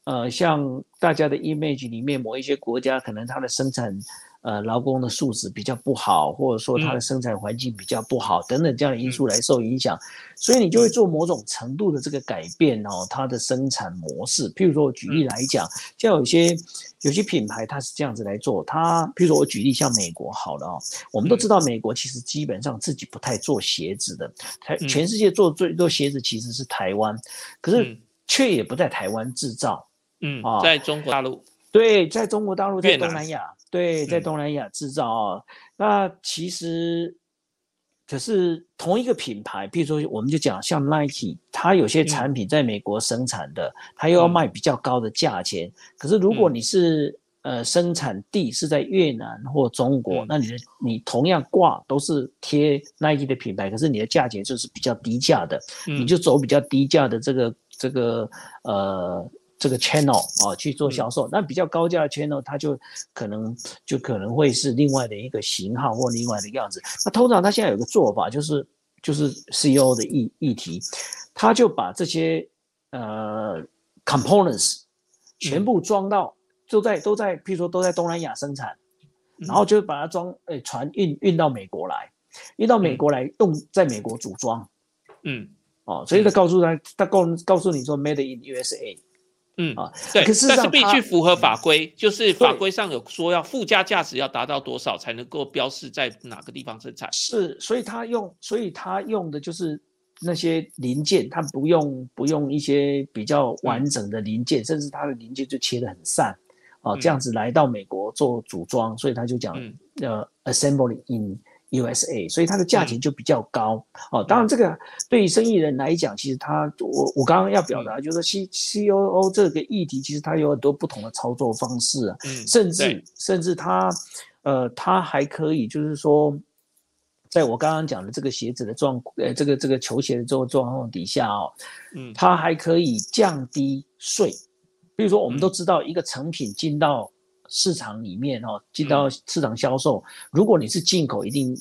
呃，像大家的 image 里面某一些国家，可能它的生产。呃，劳工的素质比较不好，或者说它的生产环境比较不好，等等这样的因素来受影响，所以你就会做某种程度的这个改变哦，它的生产模式。譬如说，我举例来讲，像有些有些品牌它是这样子来做，它譬如说我举例像美国好了哦，我们都知道美国其实基本上自己不太做鞋子的，台全世界做最多鞋子其实是台湾，可是却也不在台湾制造，嗯啊，在中国大陆，对，在中国大陆，在东南亚。对，在东南亚制造啊，那其实可是同一个品牌，比如说我们就讲像 Nike，它有些产品在美国生产的，它又要卖比较高的价钱。可是如果你是呃生产地是在越南或中国，那你的你同样挂都是贴 Nike 的品牌，可是你的价钱就是比较低价的，你就走比较低价的这个这个呃。这个 channel 啊去做销售，那比较高价的 channel，它就可能就可能会是另外的一个型号或另外的样子。那通常它现在有个做法，就是就是 CEO 的议议题，他就把这些呃 components 全部装到，都在都在，譬如说都在东南亚生产，然后就把它装，诶，船运运到美国来，运到美国来用在美国组装，嗯，哦，所以他告诉他，他告告诉你说 made in USA。嗯啊，对，可是但是必须符合法规，就是法规上有说要附加价值要达到多少才能够标示在哪个地方生产。是，所以他用，所以他用的就是那些零件，他不用不用一些比较完整的零件，甚至他的零件就切得很散，啊，这样子来到美国做组装，所以他就讲呃，assembly in。USA，所以它的价钱就比较高。哦。当然，这个对于生意人来讲，其实他我我刚刚要表达就是 C C O O 这个议题，其实它有很多不同的操作方式啊。嗯，甚至甚至它呃，它还可以就是说，在我刚刚讲的这个鞋子的状呃，这个这个球鞋的这个状况底下哦，嗯，它还可以降低税。比如说，我们都知道一个成品进到市场里面哦，进到市场销售，如果你是进口，一定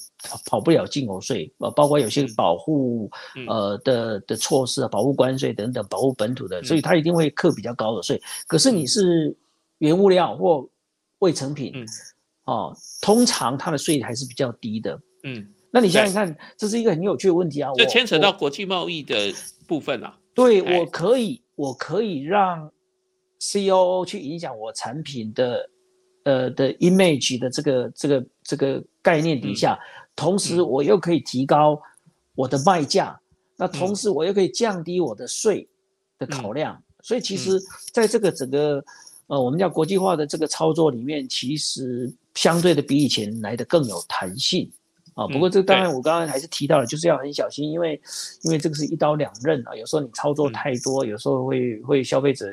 跑不了进口税，呃，包括有些保护呃的的措施啊，保护关税等等，保护本土的，所以它一定会课比较高的税。可是你是原物料或未成品，哦，通常它的税还是比较低的。嗯，那你想想看，这是一个很有趣的问题啊。这牵扯到国际贸易的部分啊。对，我可以，我可以让 C O O 去影响我产品的，呃的 image 的这个这个这个概念底下，同时我又可以提高我的卖价，那同时我又可以降低我的税的考量，所以其实在这个整个呃我们叫国际化的这个操作里面，其实相对的比以前来的更有弹性。啊，不过这当然我刚刚还是提到了，就是要很小心，因为因为这个是一刀两刃啊，有时候你操作太多，有时候会会消费者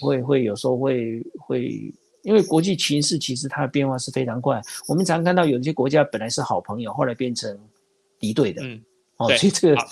会会有时候会会，因为国际形势其实它的变化是非常快，我们常看到有一些国家本来是好朋友，后来变成敌对的，嗯，哦，所以这个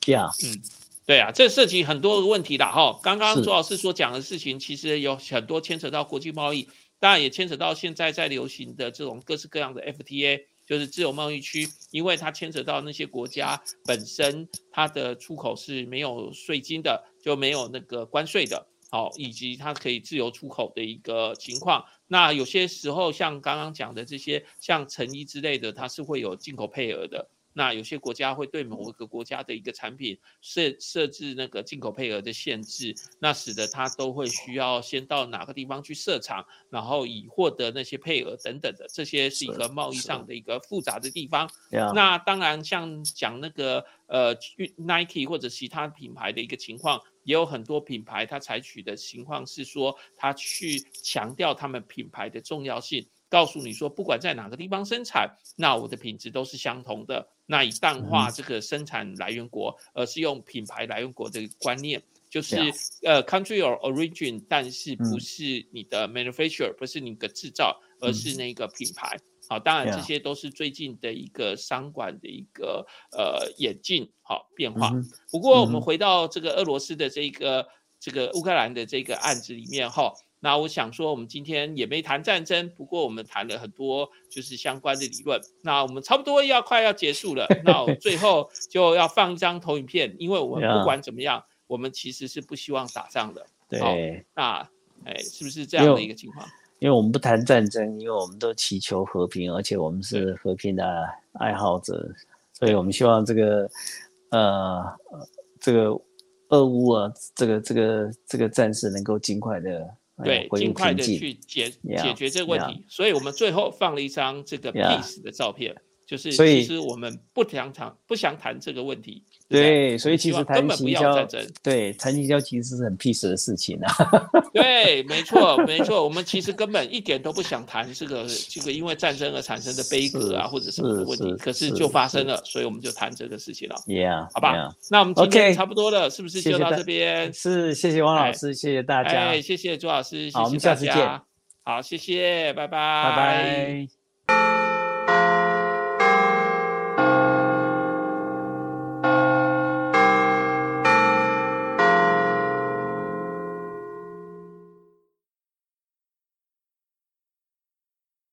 这样，嗯，对啊，这涉及很多个问题的哈。刚刚朱老师所讲的事情，其实有很多牵扯到国际贸易，当然也牵扯到现在在流行的这种各式各样的 FTA。就是自由贸易区，因为它牵扯到那些国家本身，它的出口是没有税金的，就没有那个关税的，好，以及它可以自由出口的一个情况。那有些时候，像刚刚讲的这些，像成衣之类的，它是会有进口配额的。那有些国家会对某一个国家的一个产品设设置那个进口配额的限制，那使得它都会需要先到哪个地方去设厂，然后以获得那些配额等等的，这些是一个贸易上的一个复杂的地方。那当然，像讲那个呃，Nike 或者其他品牌的一个情况，也有很多品牌它采取的情况是说，它去强调他们品牌的重要性。告诉你说，不管在哪个地方生产，那我的品质都是相同的。那以淡化这个生产来源国，而是用品牌来源国的观念，就是呃，country or origin，但是不是你的 manufacturer，不是你的制造，而是那个品牌。好，当然这些都是最近的一个商管的一个呃演进好变化。不过我们回到这个俄罗斯的这个这个乌克兰的这个案子里面哈。那我想说，我们今天也没谈战争，不过我们谈了很多就是相关的理论。那我们差不多要快要结束了，那我最后 [LAUGHS] 就要放一张投影片，因为我们不管怎么样，我们其实是不希望打仗的。对，那哎，是不是这样的一个情况？因为我们不谈战争，因为我们都祈求和平，而且我们是和平的爱好者，所以我们希望这个呃这个俄乌啊，这个这个这个战事能够尽快的。对，尽快的去解解决这个问题，所以我们最后放了一张这个 peace 的照片，就是其实我们不想谈不想谈这个问题。对，所以其实谈行销，对谈行销其实是很 peace 的事情啊。对，没错，没错，[LAUGHS] 我们其实根本一点都不想谈这个这个因为战争而产生的悲歌啊，或者什么问题，可是就发生了，所以我们就谈这个事情了。Yeah，好吧，那我们今天差不多了，是不是就到这边？是，谢谢汪老师，谢谢大家，哎，谢谢朱老师，好，我们下次见。好，谢谢，拜拜，拜拜。